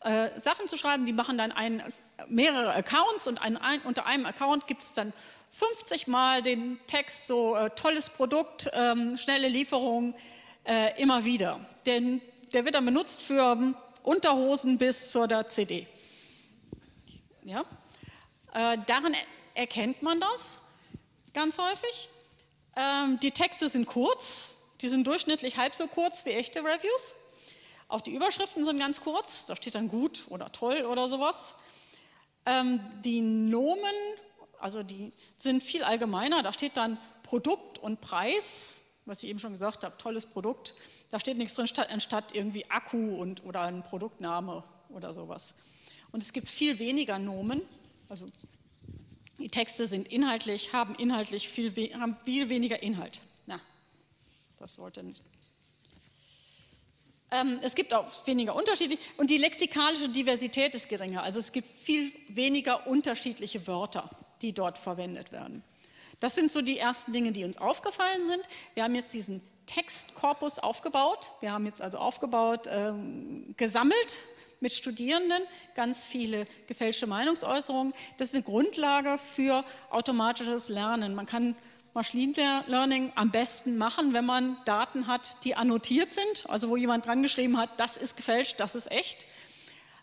äh, Sachen zu schreiben, die machen dann ein, mehrere Accounts und ein, ein, unter einem Account gibt es dann 50 Mal den Text, so äh, tolles Produkt, ähm, schnelle Lieferung, äh, immer wieder. Denn der wird dann benutzt für Unterhosen bis zur CD. Ja? Äh, daran erkennt man das ganz häufig. Ähm, die Texte sind kurz, die sind durchschnittlich halb so kurz wie echte Reviews. Auch die Überschriften sind ganz kurz, da steht dann gut oder toll oder sowas. Ähm, die Nomen, also die sind viel allgemeiner, da steht dann Produkt und Preis, was ich eben schon gesagt habe, tolles Produkt. Da steht nichts drin, anstatt irgendwie Akku und, oder ein Produktname oder sowas. Und es gibt viel weniger Nomen, also die Texte sind inhaltlich, haben inhaltlich viel, haben viel weniger Inhalt. Na, das sollte nicht. Ähm, es gibt auch weniger Unterschiede und die lexikalische Diversität ist geringer. Also es gibt viel weniger unterschiedliche Wörter, die dort verwendet werden. Das sind so die ersten Dinge, die uns aufgefallen sind. Wir haben jetzt diesen Textkorpus aufgebaut. Wir haben jetzt also aufgebaut, ähm, gesammelt mit Studierenden ganz viele gefälschte Meinungsäußerungen. Das ist eine Grundlage für automatisches Lernen. Man kann Machine Learning am besten machen, wenn man Daten hat, die annotiert sind, also wo jemand dran geschrieben hat, das ist gefälscht, das ist echt.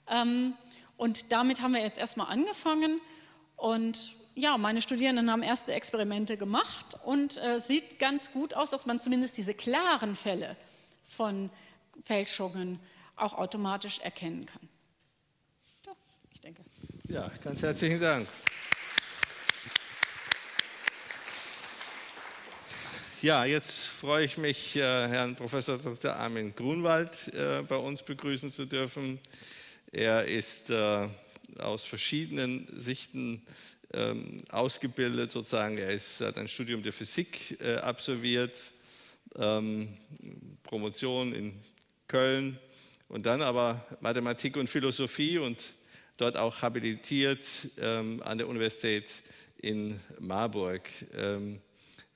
Ähm, und damit haben wir jetzt erstmal angefangen. Und ja, meine Studierenden haben erste Experimente gemacht und äh, sieht ganz gut aus, dass man zumindest diese klaren Fälle von Fälschungen auch automatisch erkennen kann. Ja, ich denke. Ja, ganz herzlichen Dank. Ja, jetzt freue ich mich, äh, Herrn Professor Dr. Armin Grunwald äh, bei uns begrüßen zu dürfen. Er ist äh, aus verschiedenen Sichten ähm, ausgebildet, sozusagen. Er ist, hat ein Studium der Physik absolviert, ähm, Promotion in Köln, und dann aber Mathematik und Philosophie und dort auch habilitiert ähm, an der Universität in Marburg.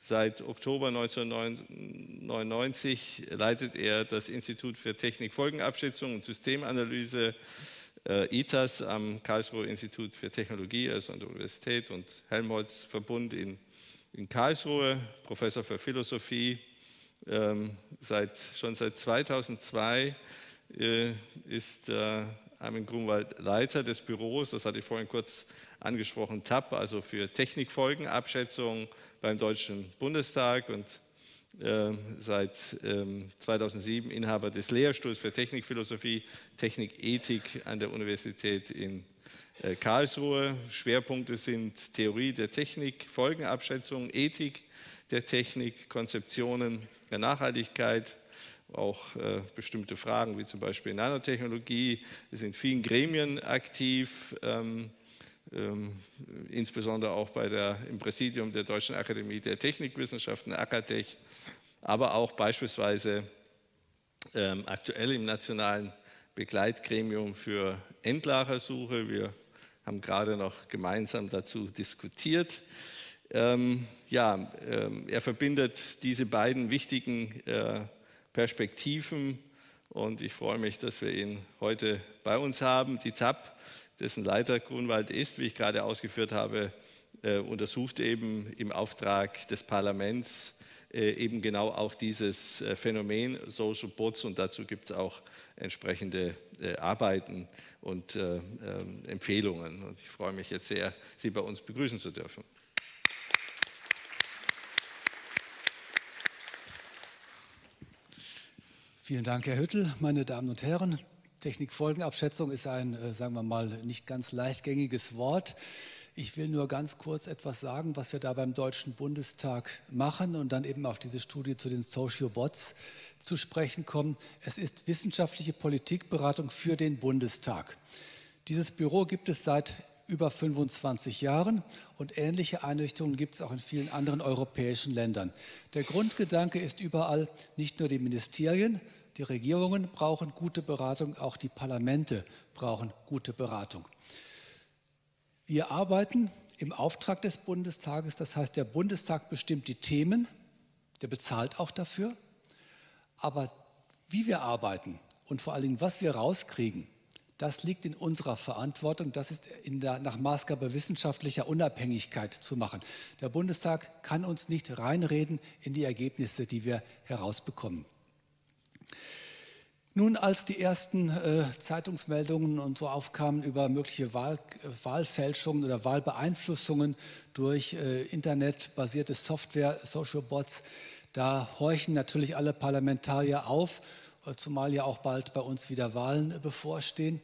Seit Oktober 1999 leitet er das Institut für Technik, Folgenabschätzung und Systemanalyse äh, ITAS am Karlsruher Institut für Technologie, also an der Universität und Helmholtz Verbund in, in Karlsruhe, Professor für Philosophie, ähm, seit, schon seit 2002 äh, ist äh, Armin Grunwald Leiter des Büros, das hatte ich vorhin kurz angesprochen, TAP, also für Technikfolgenabschätzung beim Deutschen Bundestag und äh, seit 2007 ähm, Inhaber des Lehrstuhls für Technikphilosophie, Technikethik an der Universität in Karlsruhe. Schwerpunkte sind Theorie der Technik, Folgenabschätzung, Ethik der Technik, Konzeptionen der Nachhaltigkeit, auch äh, bestimmte Fragen wie zum Beispiel Nanotechnologie. Sind in vielen Gremien aktiv, ähm, ähm, insbesondere auch bei der, im Präsidium der Deutschen Akademie der Technikwissenschaften, AKTech, aber auch beispielsweise ähm, aktuell im nationalen Begleitgremium für Endlagersuche. Wir haben gerade noch gemeinsam dazu diskutiert. Ähm, ja, ähm, er verbindet diese beiden wichtigen äh, Perspektiven. Und ich freue mich, dass wir ihn heute bei uns haben. Die TAP, dessen Leiter Grunwald ist, wie ich gerade ausgeführt habe, äh, untersucht eben im Auftrag des Parlaments äh, eben genau auch dieses äh, Phänomen Social Bots und dazu gibt es auch entsprechende äh, Arbeiten und äh, ähm, Empfehlungen. Und ich freue mich jetzt sehr, Sie bei uns begrüßen zu dürfen. Vielen Dank, Herr Hüttel. Meine Damen und Herren, Technikfolgenabschätzung ist ein, äh, sagen wir mal, nicht ganz leichtgängiges Wort. Ich will nur ganz kurz etwas sagen, was wir da beim Deutschen Bundestag machen und dann eben auf diese Studie zu den Social Bots zu sprechen kommen. Es ist wissenschaftliche Politikberatung für den Bundestag. Dieses Büro gibt es seit über 25 Jahren und ähnliche Einrichtungen gibt es auch in vielen anderen europäischen Ländern. Der Grundgedanke ist überall, nicht nur die Ministerien, die Regierungen brauchen gute Beratung, auch die Parlamente brauchen gute Beratung. Wir arbeiten im Auftrag des Bundestages, das heißt, der Bundestag bestimmt die Themen, der bezahlt auch dafür, aber wie wir arbeiten und vor allen Dingen, was wir rauskriegen, das liegt in unserer Verantwortung. Das ist der, nach Maßgabe wissenschaftlicher Unabhängigkeit zu machen. Der Bundestag kann uns nicht reinreden in die Ergebnisse, die wir herausbekommen. Nun, als die ersten äh, Zeitungsmeldungen und so aufkamen über mögliche Wahl, Wahlfälschungen oder Wahlbeeinflussungen durch äh, internetbasierte Software, Social Bots, da horchen natürlich alle Parlamentarier auf zumal ja auch bald bei uns wieder Wahlen bevorstehen,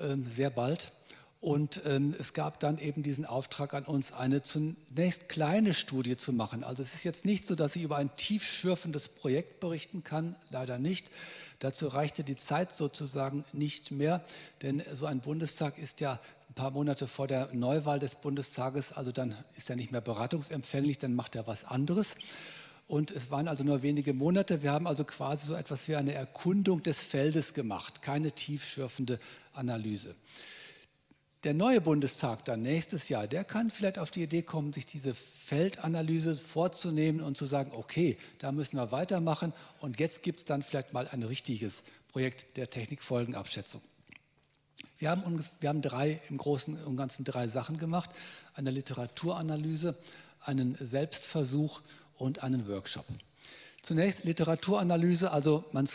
ähm, sehr bald. Und ähm, es gab dann eben diesen Auftrag an uns, eine zunächst kleine Studie zu machen. Also es ist jetzt nicht so, dass ich über ein tiefschürfendes Projekt berichten kann, leider nicht. Dazu reichte die Zeit sozusagen nicht mehr, denn so ein Bundestag ist ja ein paar Monate vor der Neuwahl des Bundestages, also dann ist er nicht mehr beratungsempfänglich, dann macht er was anderes. Und es waren also nur wenige Monate. Wir haben also quasi so etwas wie eine Erkundung des Feldes gemacht, keine tiefschürfende Analyse. Der neue Bundestag dann nächstes Jahr, der kann vielleicht auf die Idee kommen, sich diese Feldanalyse vorzunehmen und zu sagen, okay, da müssen wir weitermachen und jetzt gibt es dann vielleicht mal ein richtiges Projekt der Technikfolgenabschätzung. Wir haben, wir haben drei, im Großen und Ganzen drei Sachen gemacht. Eine Literaturanalyse, einen Selbstversuch und einen Workshop. Zunächst Literaturanalyse, also man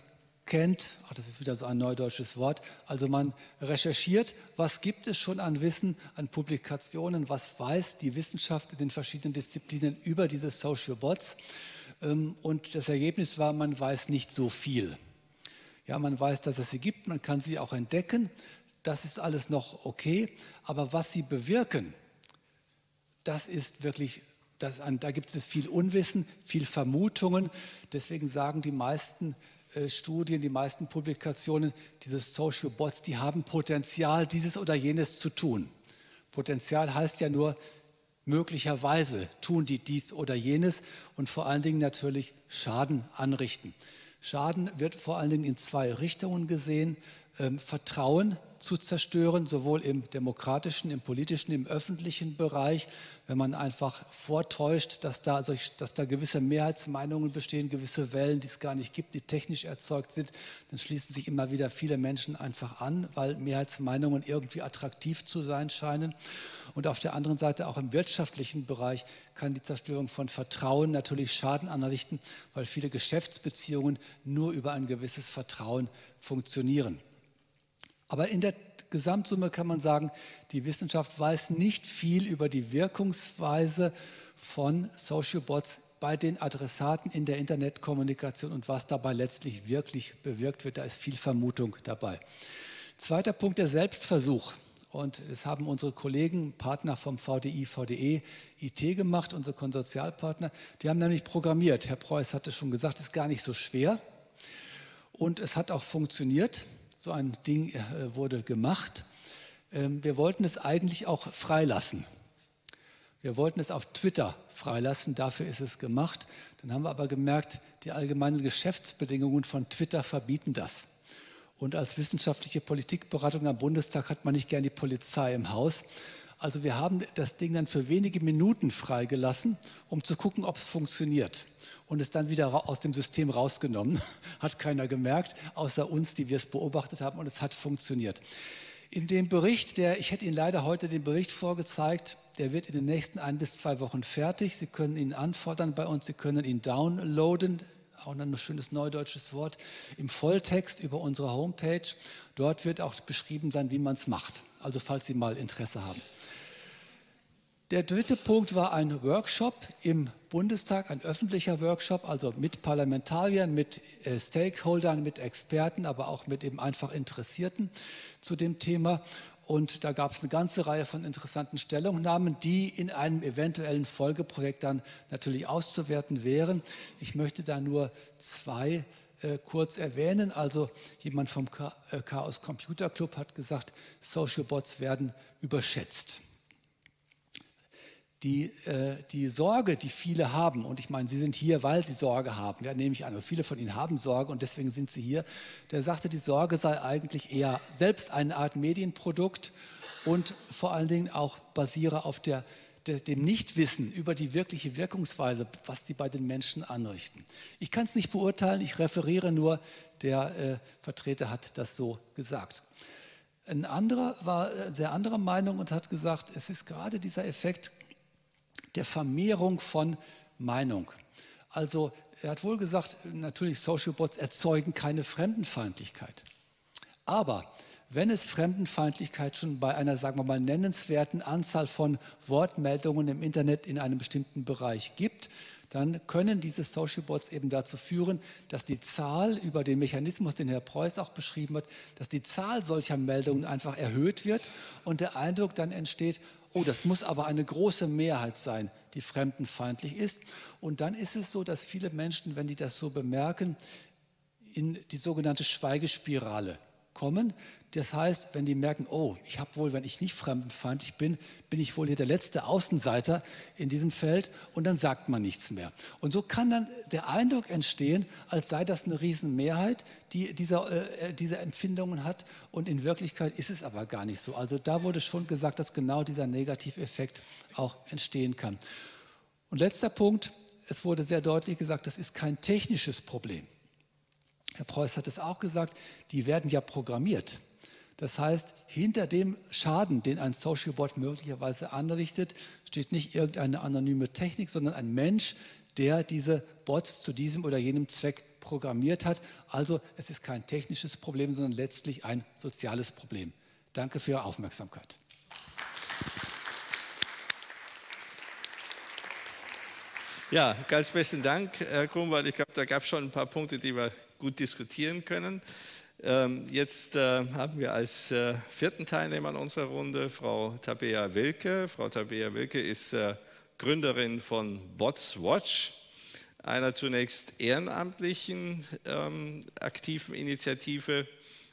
kennt, ach, das ist wieder so ein neudeutsches Wort, also man recherchiert, was gibt es schon an Wissen, an Publikationen, was weiß die Wissenschaft in den verschiedenen Disziplinen über diese Social Bots. Ähm, und das Ergebnis war, man weiß nicht so viel. Ja, man weiß, dass es sie gibt, man kann sie auch entdecken, das ist alles noch okay, aber was sie bewirken, das ist wirklich das, da gibt es viel Unwissen, viel Vermutungen. Deswegen sagen die meisten äh, Studien, die meisten Publikationen, diese Social Bots, die haben Potenzial, dieses oder jenes zu tun. Potenzial heißt ja nur, möglicherweise tun die dies oder jenes und vor allen Dingen natürlich Schaden anrichten. Schaden wird vor allen Dingen in zwei Richtungen gesehen. Ähm, Vertrauen zu zerstören, sowohl im demokratischen, im politischen, im öffentlichen Bereich, wenn man einfach vortäuscht, dass da, dass da gewisse Mehrheitsmeinungen bestehen, gewisse Wellen, die es gar nicht gibt, die technisch erzeugt sind, dann schließen sich immer wieder viele Menschen einfach an, weil Mehrheitsmeinungen irgendwie attraktiv zu sein scheinen. Und auf der anderen Seite auch im wirtschaftlichen Bereich kann die Zerstörung von Vertrauen natürlich Schaden anrichten, weil viele Geschäftsbeziehungen nur über ein gewisses Vertrauen funktionieren. Aber in der Gesamtsumme kann man sagen, die Wissenschaft weiß nicht viel über die Wirkungsweise von Social Bots bei den Adressaten in der Internetkommunikation und was dabei letztlich wirklich bewirkt wird. Da ist viel Vermutung dabei. Zweiter Punkt, der Selbstversuch. Und das haben unsere Kollegen, Partner vom VDI, VDE, IT gemacht, unsere Konsortialpartner. Die haben nämlich programmiert. Herr Preuß hatte schon gesagt, es ist gar nicht so schwer. Und es hat auch funktioniert. So ein Ding äh, wurde gemacht. Ähm, wir wollten es eigentlich auch freilassen. Wir wollten es auf Twitter freilassen, dafür ist es gemacht. Dann haben wir aber gemerkt, die allgemeinen Geschäftsbedingungen von Twitter verbieten das. Und als wissenschaftliche Politikberatung am Bundestag hat man nicht gern die Polizei im Haus. Also wir haben das Ding dann für wenige Minuten freigelassen, um zu gucken, ob es funktioniert und es dann wieder aus dem System rausgenommen. Hat keiner gemerkt, außer uns, die wir es beobachtet haben und es hat funktioniert. In dem Bericht, der, ich hätte Ihnen leider heute den Bericht vorgezeigt, Der wird in den nächsten ein bis zwei Wochen fertig. Sie können ihn anfordern bei uns, Sie können ihn downloaden auch ein schönes neudeutsches Wort, im Volltext über unsere Homepage. Dort wird auch beschrieben sein, wie man es macht. Also falls Sie mal Interesse haben. Der dritte Punkt war ein Workshop im Bundestag, ein öffentlicher Workshop, also mit Parlamentariern, mit äh, Stakeholdern, mit Experten, aber auch mit eben einfach Interessierten zu dem Thema. Und da gab es eine ganze Reihe von interessanten Stellungnahmen, die in einem eventuellen Folgeprojekt dann natürlich auszuwerten wären. Ich möchte da nur zwei äh, kurz erwähnen. Also jemand vom äh, Chaos Computer Club hat gesagt, Social Bots werden überschätzt die, äh, die Sorge, die viele haben, und ich meine, Sie sind hier, weil Sie Sorge haben, ja, nehme ich an, also viele von Ihnen haben Sorge und deswegen sind Sie hier, der sagte, die Sorge sei eigentlich eher selbst eine Art Medienprodukt und vor allen Dingen auch basiere auf der, der, dem Nichtwissen über die wirkliche Wirkungsweise, was die bei den Menschen anrichten. Ich kann es nicht beurteilen, ich referiere nur, der äh, Vertreter hat das so gesagt. Ein anderer war äh, sehr anderer Meinung und hat gesagt, es ist gerade dieser Effekt, der Vermehrung von Meinung. Also er hat wohl gesagt, natürlich Social Bots erzeugen keine Fremdenfeindlichkeit. Aber wenn es Fremdenfeindlichkeit schon bei einer, sagen wir mal, nennenswerten Anzahl von Wortmeldungen im Internet in einem bestimmten Bereich gibt, dann können diese Social Bots eben dazu führen, dass die Zahl über den Mechanismus, den Herr Preuß auch beschrieben hat, dass die Zahl solcher Meldungen einfach erhöht wird und der Eindruck dann entsteht, oh, das muss aber eine große Mehrheit sein, die fremdenfeindlich ist. Und dann ist es so, dass viele Menschen, wenn die das so bemerken, in die sogenannte Schweigespirale kommen. Das heißt, wenn die merken, oh, ich habe wohl, wenn ich nicht fremdenfeindlich bin, bin ich wohl hier der letzte Außenseiter in diesem Feld und dann sagt man nichts mehr. Und so kann dann der Eindruck entstehen, als sei das eine Riesenmehrheit, die dieser, äh, diese Empfindungen hat und in Wirklichkeit ist es aber gar nicht so. Also da wurde schon gesagt, dass genau dieser Negativeffekt auch entstehen kann. Und letzter Punkt, es wurde sehr deutlich gesagt, das ist kein technisches Problem. Herr Preuß hat es auch gesagt, die werden ja programmiert. Das heißt, hinter dem Schaden, den ein Social Bot möglicherweise anrichtet, steht nicht irgendeine anonyme Technik, sondern ein Mensch, der diese Bots zu diesem oder jenem Zweck programmiert hat. Also es ist kein technisches Problem, sondern letztlich ein soziales Problem. Danke für Ihre Aufmerksamkeit. Ja, ganz besten Dank, Herr Grunwald. Ich glaube, da gab es schon ein paar Punkte, die wir gut diskutieren können. Ähm, jetzt äh, haben wir als äh, vierten Teilnehmer in unserer Runde Frau Tabea Wilke. Frau Tabea Wilke ist äh, Gründerin von Bots Watch, einer zunächst ehrenamtlichen ähm, aktiven Initiative.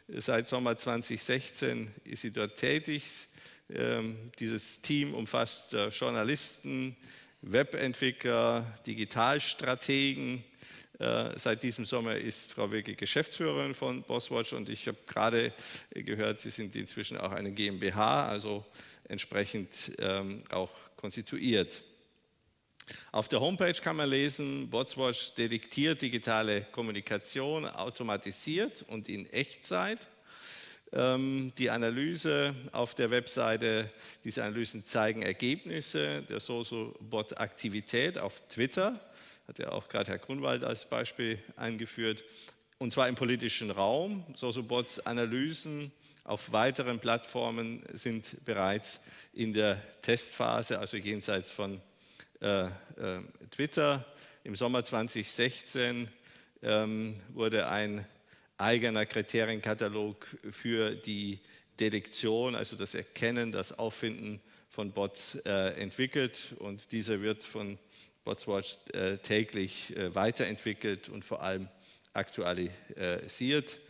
Seit Sommer 2016 ist sie dort tätig. Ähm, dieses Team umfasst Journalisten, Webentwickler, Digitalstrategen, seit diesem Sommer ist Frau Wilke Geschäftsführerin von Bosswatch und ich habe gerade gehört, Sie sind inzwischen auch eine GmbH, also entsprechend ähm, auch konstituiert. Auf der Homepage kann man lesen, Botswatch detektiert digitale Kommunikation automatisiert und in Echtzeit. Ähm, die Analyse auf der Webseite, diese Analysen zeigen Ergebnisse der Social-Bot-Aktivität auf Twitter hat ja auch gerade Herr Grunwald als Beispiel eingeführt, und zwar im politischen Raum. Sosobots Analysen auf weiteren Plattformen sind bereits in der Testphase, also jenseits von äh, äh, Twitter. Im Sommer 2016 ähm, wurde ein eigener Kriterienkatalog für die Detektion, also das Erkennen, das Auffinden von Bots äh, entwickelt und dieser wird von Botswatch äh, täglich äh, weiterentwickelt und vor allem aktualisiert.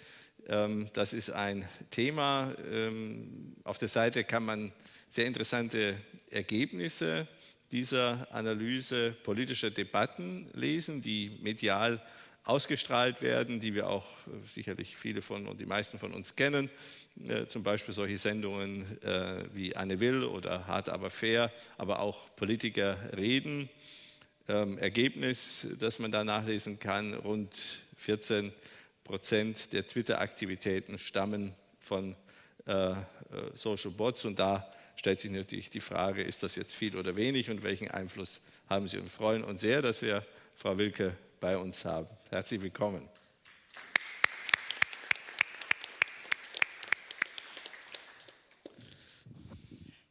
Ähm, das ist ein Thema. Ähm, auf der Seite kann man sehr interessante Ergebnisse dieser Analyse politischer Debatten lesen, die medial ausgestrahlt werden, die wir auch äh, sicherlich viele von und die meisten von uns kennen. Zum Beispiel solche Sendungen wie Anne Will oder Hart aber fair, aber auch Politiker reden ähm, Ergebnis, das man da nachlesen kann, rund 14 Prozent der Twitter-Aktivitäten stammen von äh, Social Bots. Und da stellt sich natürlich die Frage, ist das jetzt viel oder wenig und welchen Einfluss haben sie? Und freuen uns sehr, dass wir Frau Wilke bei uns haben. Herzlich willkommen.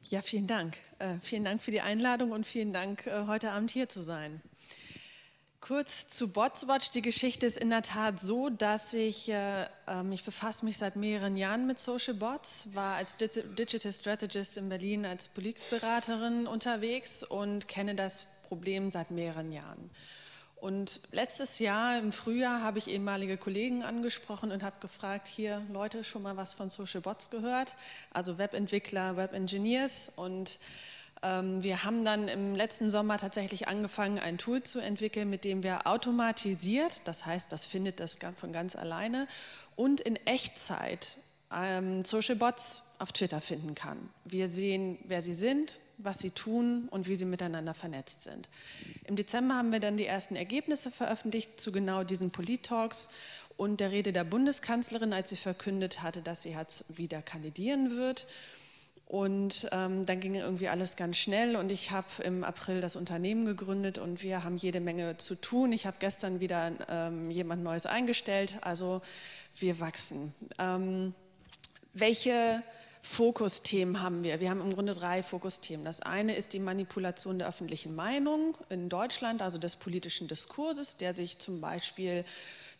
Ja, vielen Dank. Äh, vielen Dank für die Einladung und vielen Dank, äh, heute Abend hier zu sein. Kurz zu Botswatch. Die Geschichte ist in der Tat so, dass ich, äh, ähm, ich befasse mich seit mehreren Jahren mit Social Bots, war als Digital Strategist in Berlin als Politikberaterin unterwegs und kenne das Problem seit mehreren Jahren. Und letztes Jahr im Frühjahr habe ich ehemalige Kollegen angesprochen und habe gefragt, hier Leute, schon mal was von Social Bots gehört? Also Webentwickler, Webengineers. Und ähm, wir haben dann im letzten Sommer tatsächlich angefangen, ein Tool zu entwickeln, mit dem wir automatisiert, das heißt, das findet das von ganz alleine, und in Echtzeit ähm, Social Bots auf Twitter finden kann. Wir sehen, wer sie sind, was sie tun und wie sie miteinander vernetzt sind. Im Dezember haben wir dann die ersten Ergebnisse veröffentlicht zu genau diesen Polit-Talks und der Rede der Bundeskanzlerin, als sie verkündet hatte, dass sie wieder kandidieren wird. Und ähm, dann ging irgendwie alles ganz schnell und ich habe im April das Unternehmen gegründet und wir haben jede Menge zu tun. Ich habe gestern wieder ähm, jemand Neues eingestellt, also wir wachsen. Ähm, welche Fokusthemen haben wir. Wir haben im Grunde drei Fokusthemen. Das eine ist die Manipulation der öffentlichen Meinung in Deutschland, also des politischen Diskurses, der sich zum Beispiel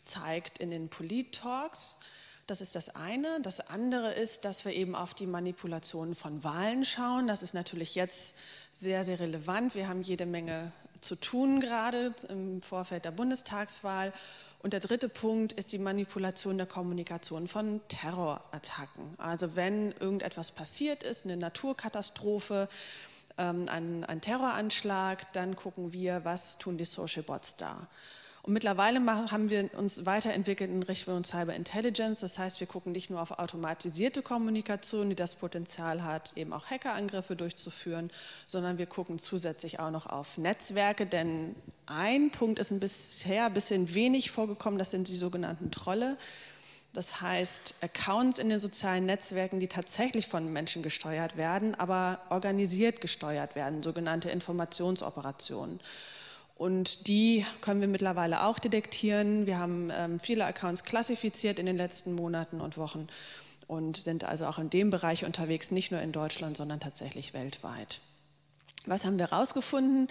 zeigt in den Polit-Talks. Das ist das eine. Das andere ist, dass wir eben auf die Manipulation von Wahlen schauen. Das ist natürlich jetzt sehr, sehr relevant. Wir haben jede Menge zu tun gerade im Vorfeld der Bundestagswahl. Und der dritte Punkt ist die Manipulation der Kommunikation von Terrorattacken. Also wenn irgendetwas passiert ist, eine Naturkatastrophe, ähm, ein, ein Terroranschlag, dann gucken wir, was tun die Social Bots da. Und mittlerweile haben wir uns weiterentwickelt in Richtung Cyber Intelligence. Das heißt, wir gucken nicht nur auf automatisierte Kommunikation, die das Potenzial hat, eben auch Hackerangriffe durchzuführen, sondern wir gucken zusätzlich auch noch auf Netzwerke, denn ein Punkt ist ein bisher ein bisschen wenig vorgekommen, das sind die sogenannten Trolle. Das heißt, Accounts in den sozialen Netzwerken, die tatsächlich von Menschen gesteuert werden, aber organisiert gesteuert werden, sogenannte Informationsoperationen. Und die können wir mittlerweile auch detektieren. Wir haben ähm, viele Accounts klassifiziert in den letzten Monaten und Wochen und sind also auch in dem Bereich unterwegs, nicht nur in Deutschland, sondern tatsächlich weltweit. Was haben wir herausgefunden?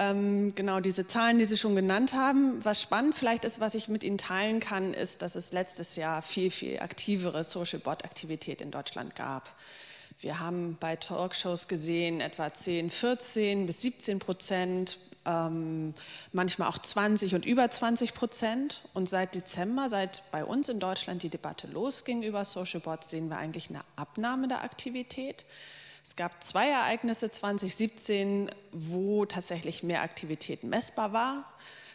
Ähm, genau diese Zahlen, die Sie schon genannt haben. Was spannend vielleicht ist, was ich mit Ihnen teilen kann, ist, dass es letztes Jahr viel, viel aktivere Social Bot-Aktivität in Deutschland gab. Wir haben bei Talkshows gesehen, etwa 10, 14 bis 17 Prozent ähm, manchmal auch 20 und über 20 Prozent. Und seit Dezember, seit bei uns in Deutschland die Debatte losging über Social Bots, sehen wir eigentlich eine Abnahme der Aktivität. Es gab zwei Ereignisse 2017, wo tatsächlich mehr Aktivität messbar war.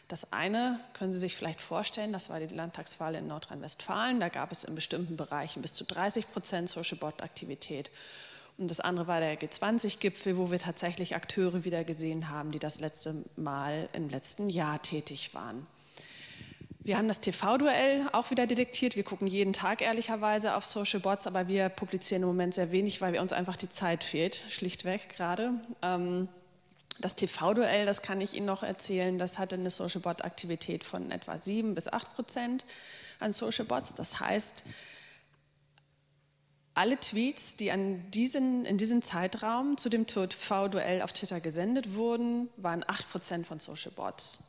Das eine können Sie sich vielleicht vorstellen, das war die Landtagswahl in Nordrhein-Westfalen. Da gab es in bestimmten Bereichen bis zu 30 Prozent Social Bot-Aktivität. Und das andere war der G20-Gipfel, wo wir tatsächlich Akteure wieder gesehen haben, die das letzte Mal im letzten Jahr tätig waren. Wir haben das TV-Duell auch wieder detektiert. Wir gucken jeden Tag ehrlicherweise auf Social Bots, aber wir publizieren im Moment sehr wenig, weil uns einfach die Zeit fehlt, schlichtweg gerade. Ähm, das TV-Duell, das kann ich Ihnen noch erzählen, das hatte eine Social Bot-Aktivität von etwa 7 bis 8 Prozent an Social Bots. Das heißt, alle Tweets, die an diesen, in diesem Zeitraum zu dem TV-Duell auf Twitter gesendet wurden, waren 8% von Social Bots.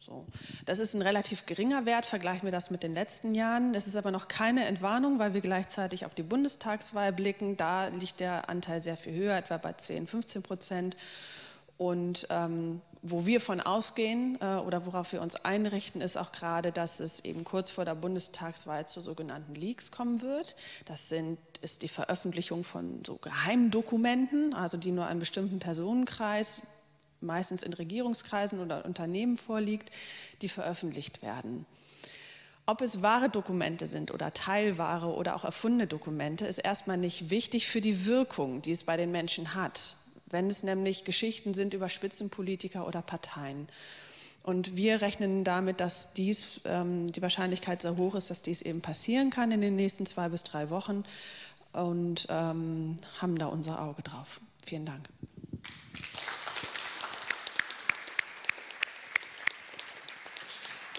So. Das ist ein relativ geringer Wert, vergleichen wir das mit den letzten Jahren. Das ist aber noch keine Entwarnung, weil wir gleichzeitig auf die Bundestagswahl blicken. Da liegt der Anteil sehr viel höher, etwa bei 10, 15 Prozent. Und ähm, wo wir von ausgehen äh, oder worauf wir uns einrichten, ist auch gerade, dass es eben kurz vor der Bundestagswahl zu sogenannten Leaks kommen wird. Das sind, ist die Veröffentlichung von so Geheimdokumenten, also die nur einem bestimmten Personenkreis, meistens in Regierungskreisen oder Unternehmen vorliegt, die veröffentlicht werden. Ob es wahre Dokumente sind oder Teilware oder auch erfundene Dokumente, ist erstmal nicht wichtig für die Wirkung, die es bei den Menschen hat wenn es nämlich Geschichten sind über Spitzenpolitiker oder Parteien. Und wir rechnen damit, dass dies, ähm, die Wahrscheinlichkeit sehr hoch ist, dass dies eben passieren kann in den nächsten zwei bis drei Wochen. und ähm, haben da unser Auge drauf. Vielen Dank.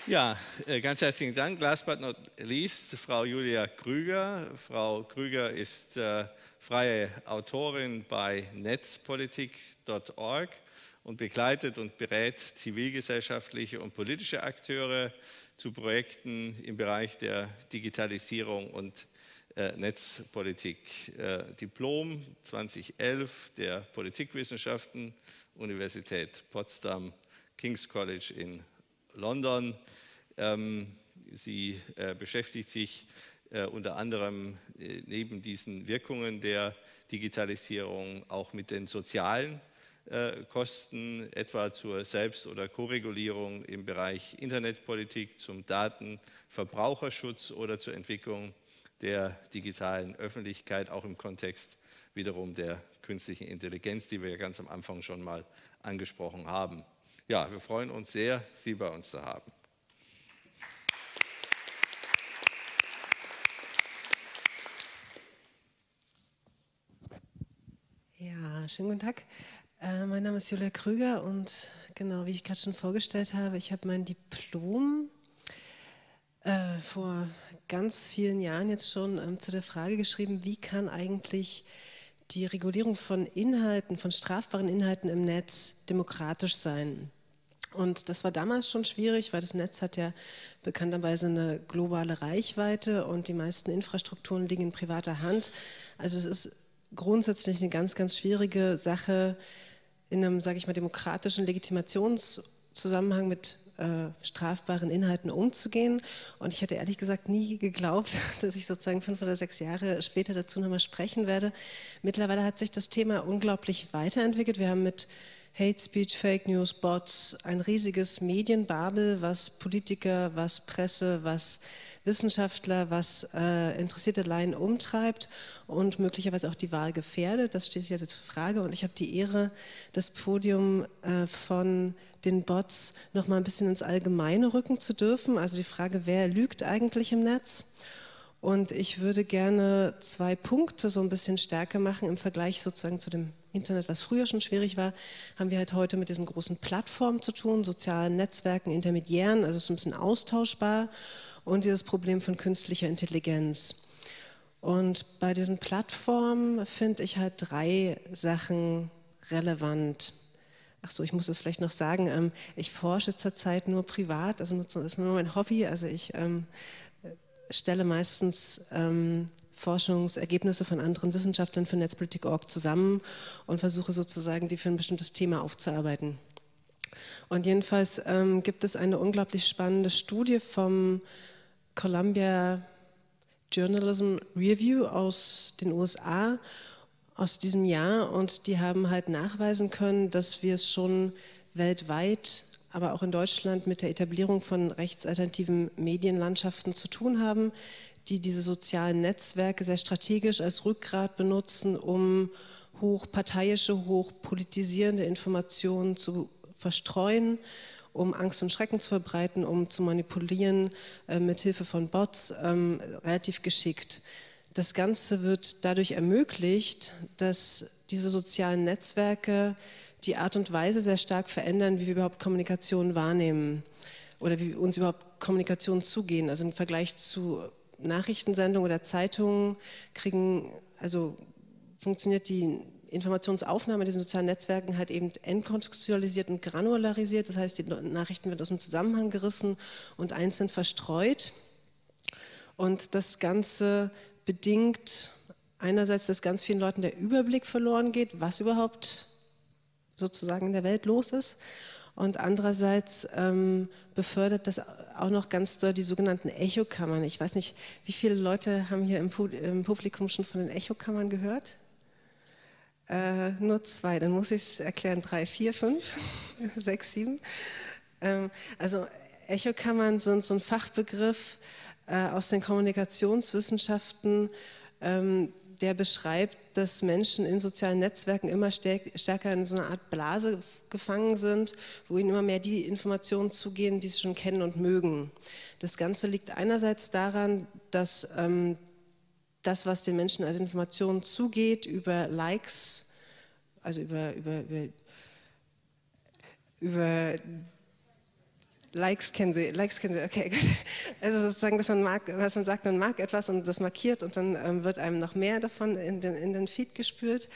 Ja, äh, ganz herzlichen Dank. Last but not least, Frau Julia Krüger. Frau Krüger ist äh, freie Autorin bei netzpolitik.org und begleitet und berät zivilgesellschaftliche und politische Akteure zu Projekten im Bereich der Digitalisierung und äh, Netzpolitik. Diplom 2011 der Politikwissenschaften, Universität Potsdam, King's College in London. Ähm, sie äh, beschäftigt sich äh, unter anderem äh, neben diesen Wirkungen der Digitalisierung auch mit den sozialen Kosten, etwa zur Selbst- oder Koregulierung im Bereich Internetpolitik, zum Datenverbraucherschutz oder zur Entwicklung der digitalen Öffentlichkeit, auch im Kontext wiederum der künstlichen Intelligenz, die wir ja ganz am Anfang schon mal angesprochen haben. Ja, wir freuen uns sehr, Sie bei uns zu haben. Ja, schönen guten Tag. Äh, mein Name ist Julia Krüger und genau wie ich gerade schon vorgestellt habe, ich habe mein Diplom äh, vor ganz vielen Jahren jetzt schon ähm, zu der Frage geschrieben, wie kann eigentlich die Regulierung von Inhalten, von strafbaren Inhalten im Netz demokratisch sein. Und das war damals schon schwierig, weil das Netz hat ja bekannterweise eine globale Reichweite und die meisten Infrastrukturen liegen in privater Hand. Also es ist grundsätzlich eine ganz, ganz schwierige Sache, in einem, sage ich mal, demokratischen Legitimationszusammenhang mit äh, strafbaren Inhalten umzugehen. Und ich hätte ehrlich gesagt nie geglaubt, dass ich sozusagen fünf oder sechs Jahre später dazu nochmal sprechen werde. Mittlerweile hat sich das Thema unglaublich weiterentwickelt. Wir haben mit Hate Speech, Fake News, Bots, ein riesiges Medienbabel, was Politiker, was Presse, was Wissenschaftler, was äh, interessierte Laien umtreibt und möglicherweise auch die Wahl gefährdet. Das steht ja zur Frage. Und ich habe die Ehre, das Podium äh, von den Bots noch mal ein bisschen ins Allgemeine rücken zu dürfen. Also die Frage, wer lügt eigentlich im Netz? Und ich würde gerne zwei Punkte so ein bisschen stärker machen im Vergleich sozusagen zu dem Internet, was früher schon schwierig war, haben wir halt heute mit diesen großen Plattformen zu tun, sozialen Netzwerken, Intermediären, also so ein bisschen austauschbar und dieses Problem von künstlicher Intelligenz. Und bei diesen Plattformen finde ich halt drei Sachen relevant. Ach so, ich muss es vielleicht noch sagen, ähm, ich forsche zurzeit nur privat, also das ist nur mein Hobby, also ich ähm, stelle meistens ähm, Forschungsergebnisse von anderen Wissenschaftlern für Netzpolitik.org zusammen und versuche sozusagen, die für ein bestimmtes Thema aufzuarbeiten. Und jedenfalls ähm, gibt es eine unglaublich spannende Studie vom Columbia Journalism Review aus den USA aus diesem Jahr und die haben halt nachweisen können, dass wir es schon weltweit aber auch in Deutschland mit der Etablierung von rechtsalternativen Medienlandschaften zu tun haben, die diese sozialen Netzwerke sehr strategisch als Rückgrat benutzen, um hochparteiische, hochpolitisierende Informationen zu verstreuen, um Angst und Schrecken zu verbreiten, um zu manipulieren äh, mit Hilfe von Bots, ähm, relativ geschickt. Das Ganze wird dadurch ermöglicht, dass diese sozialen Netzwerke die Art und Weise sehr stark verändern, wie wir überhaupt Kommunikation wahrnehmen oder wie uns überhaupt Kommunikation zugehen. Also im Vergleich zu Nachrichtensendungen oder Zeitungen kriegen, also funktioniert die Informationsaufnahme in diesen sozialen Netzwerken halt eben entkontextualisiert und granularisiert. Das heißt, die Nachrichten werden aus dem Zusammenhang gerissen und einzeln verstreut. Und das Ganze bedingt einerseits, dass ganz vielen Leuten der Überblick verloren geht, was überhaupt sozusagen in der Welt los ist. Und andererseits ähm, befördert das auch noch ganz doll die sogenannten Echokammern. Ich weiß nicht, wie viele Leute haben hier im, im Publikum schon von den Echokammern gehört? Äh, nur zwei, dann muss ich es erklären. Drei, vier, fünf, sechs, sieben. Ähm, also Echokammern sind so ein Fachbegriff äh, aus den Kommunikationswissenschaften, ähm, der beschreibt, dass Menschen in sozialen Netzwerken immer stärker in so einer Art Blase gefangen sind, wo ihnen immer mehr die Informationen zugehen, die sie schon kennen und mögen. Das Ganze liegt einerseits daran, dass ähm, das, was den Menschen als Information zugeht, über Likes, also über, über, über, über Likes kennen Sie, Likes kennen Sie, okay, gut. Also sozusagen, dass man mag, was man sagt, man mag etwas und das markiert und dann ähm, wird einem noch mehr davon in den, in den Feed gespürt.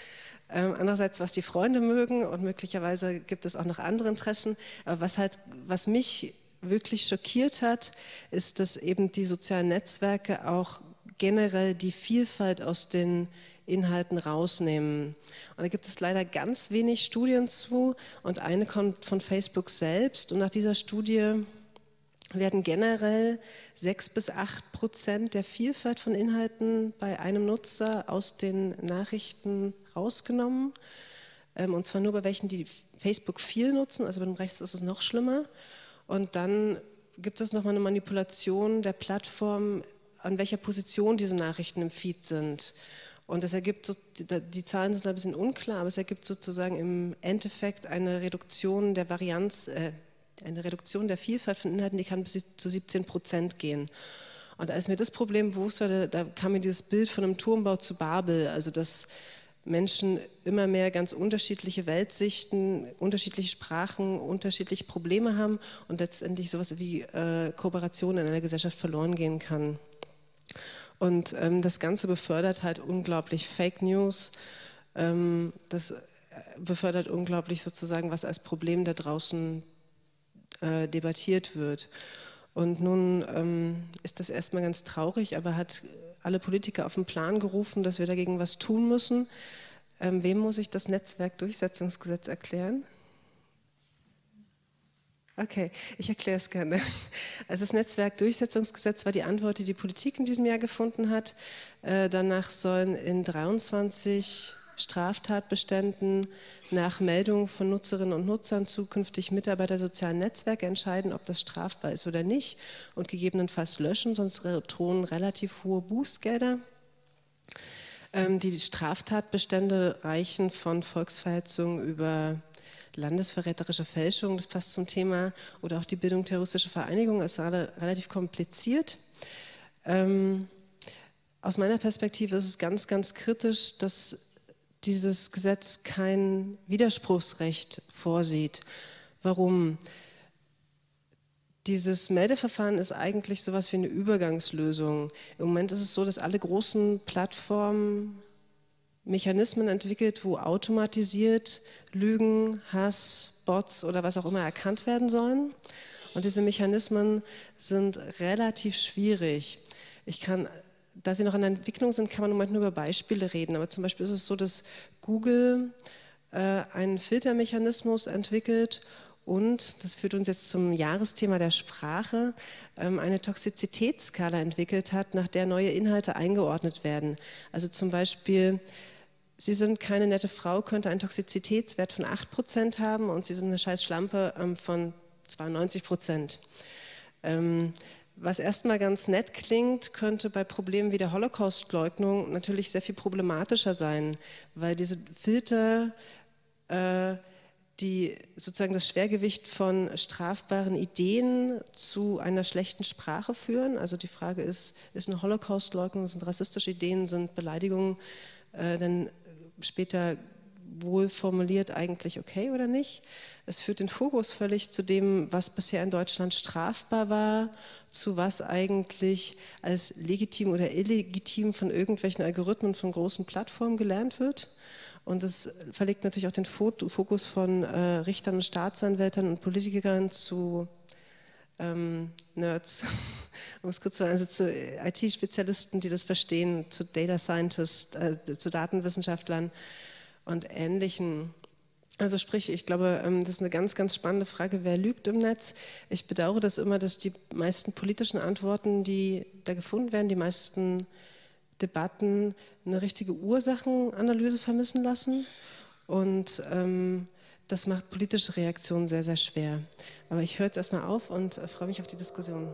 Ähm, andererseits, was die Freunde mögen und möglicherweise gibt es auch noch andere Interessen. Aber was halt, was mich wirklich schockiert hat, ist, dass eben die sozialen Netzwerke auch generell die Vielfalt aus den Inhalten rausnehmen. Und da gibt es leider ganz wenig Studien zu und eine kommt von Facebook selbst und nach dieser Studie werden generell sechs bis acht Prozent der Vielfalt von Inhalten bei einem Nutzer aus den Nachrichten rausgenommen. Ähm, und zwar nur bei welchen, die Facebook viel nutzen, also bei dem Rechts ist es noch schlimmer. Und dann gibt es nochmal eine Manipulation der Plattform, an welcher Position diese Nachrichten im Feed sind. Und das ergibt, so, die Zahlen sind ein bisschen unklar, aber es ergibt sozusagen im Endeffekt eine Reduktion der Varianz, äh, eine Reduktion der Vielfalt von Inhalten, die kann bis zu 17 Prozent gehen. Und als mir das Problem bewusst war, da, da kam mir dieses Bild von einem Turmbau zu Babel, also dass Menschen immer mehr ganz unterschiedliche Weltsichten, unterschiedliche Sprachen, unterschiedliche Probleme haben und letztendlich sowas wie äh, Kooperation in einer Gesellschaft verloren gehen kann. Und ähm, das Ganze befördert halt unglaublich Fake News. Ähm, das äh, befördert unglaublich sozusagen, was als Problem da draußen äh, debattiert wird. Und nun ähm, ist das erstmal ganz traurig, aber hat alle Politiker auf den Plan gerufen, dass wir dagegen was tun müssen. Ähm, wem muss ich das Netzwerkdurchsetzungsgesetz erklären? Okay, ich erkläre es gerne. Also das Netzwerkdurchsetzungsgesetz war die Antwort, die die Politik in diesem Jahr gefunden hat. Äh, danach sollen in 23 Straftatbeständen nach Meldung von Nutzerinnen und Nutzern zukünftig Mitarbeiter sozialen Netzwerke entscheiden, ob das strafbar ist oder nicht und gegebenenfalls löschen, sonst drohen relativ hohe Bußgelder. Ähm, die Straftatbestände reichen von Volksverhetzung über landesverräterische Fälschung, das passt zum Thema, oder auch die Bildung terroristischer Vereinigungen, ist relativ kompliziert. Ähm, aus meiner Perspektive ist es ganz, ganz kritisch, dass dieses Gesetz kein Widerspruchsrecht vorsieht. Warum? Dieses Meldeverfahren ist eigentlich sowas wie eine Übergangslösung. Im Moment ist es so, dass alle großen Plattformen Mechanismen entwickelt, wo automatisiert Lügen, Hass, Bots oder was auch immer erkannt werden sollen. Und diese Mechanismen sind relativ schwierig. Ich kann da sie noch in der Entwicklung sind, kann man im Moment nur über Beispiele reden. Aber zum Beispiel ist es so, dass Google äh, einen Filtermechanismus entwickelt und, das führt uns jetzt zum Jahresthema der Sprache, ähm, eine Toxizitätsskala entwickelt hat, nach der neue Inhalte eingeordnet werden. Also zum Beispiel, Sie sind keine nette Frau, könnte einen Toxizitätswert von 8% haben und Sie sind eine scheiß Schlampe ähm, von 92 Prozent. Ähm, was erstmal ganz nett klingt, könnte bei Problemen wie der Holocaust-Leugnung natürlich sehr viel problematischer sein, weil diese Filter, äh, die sozusagen das Schwergewicht von strafbaren Ideen zu einer schlechten Sprache führen. Also die Frage ist, ist eine Holocaust-Leugnung, sind rassistische Ideen, sind Beleidigungen äh, denn später wohl formuliert eigentlich okay oder nicht. Es führt den Fokus völlig zu dem, was bisher in Deutschland strafbar war, zu was eigentlich als legitim oder illegitim von irgendwelchen Algorithmen von großen Plattformen gelernt wird. Und es verlegt natürlich auch den Fokus von äh, Richtern und Staatsanwältern und Politikern zu ähm, Nerds, um es kurz zu sagen, also zu IT-Spezialisten, die das verstehen, zu Data Scientists, äh, zu Datenwissenschaftlern und Ähnlichen. Also sprich, ich glaube, ähm, das ist eine ganz, ganz spannende Frage, wer lügt im Netz. Ich bedauere das immer, dass die meisten politischen Antworten, die da gefunden werden, die meisten Debatten eine richtige Ursachenanalyse vermissen lassen. Und ähm, das macht politische Reaktionen sehr, sehr schwer. Aber ich höre jetzt erstmal auf und äh, freue mich auf die Diskussion.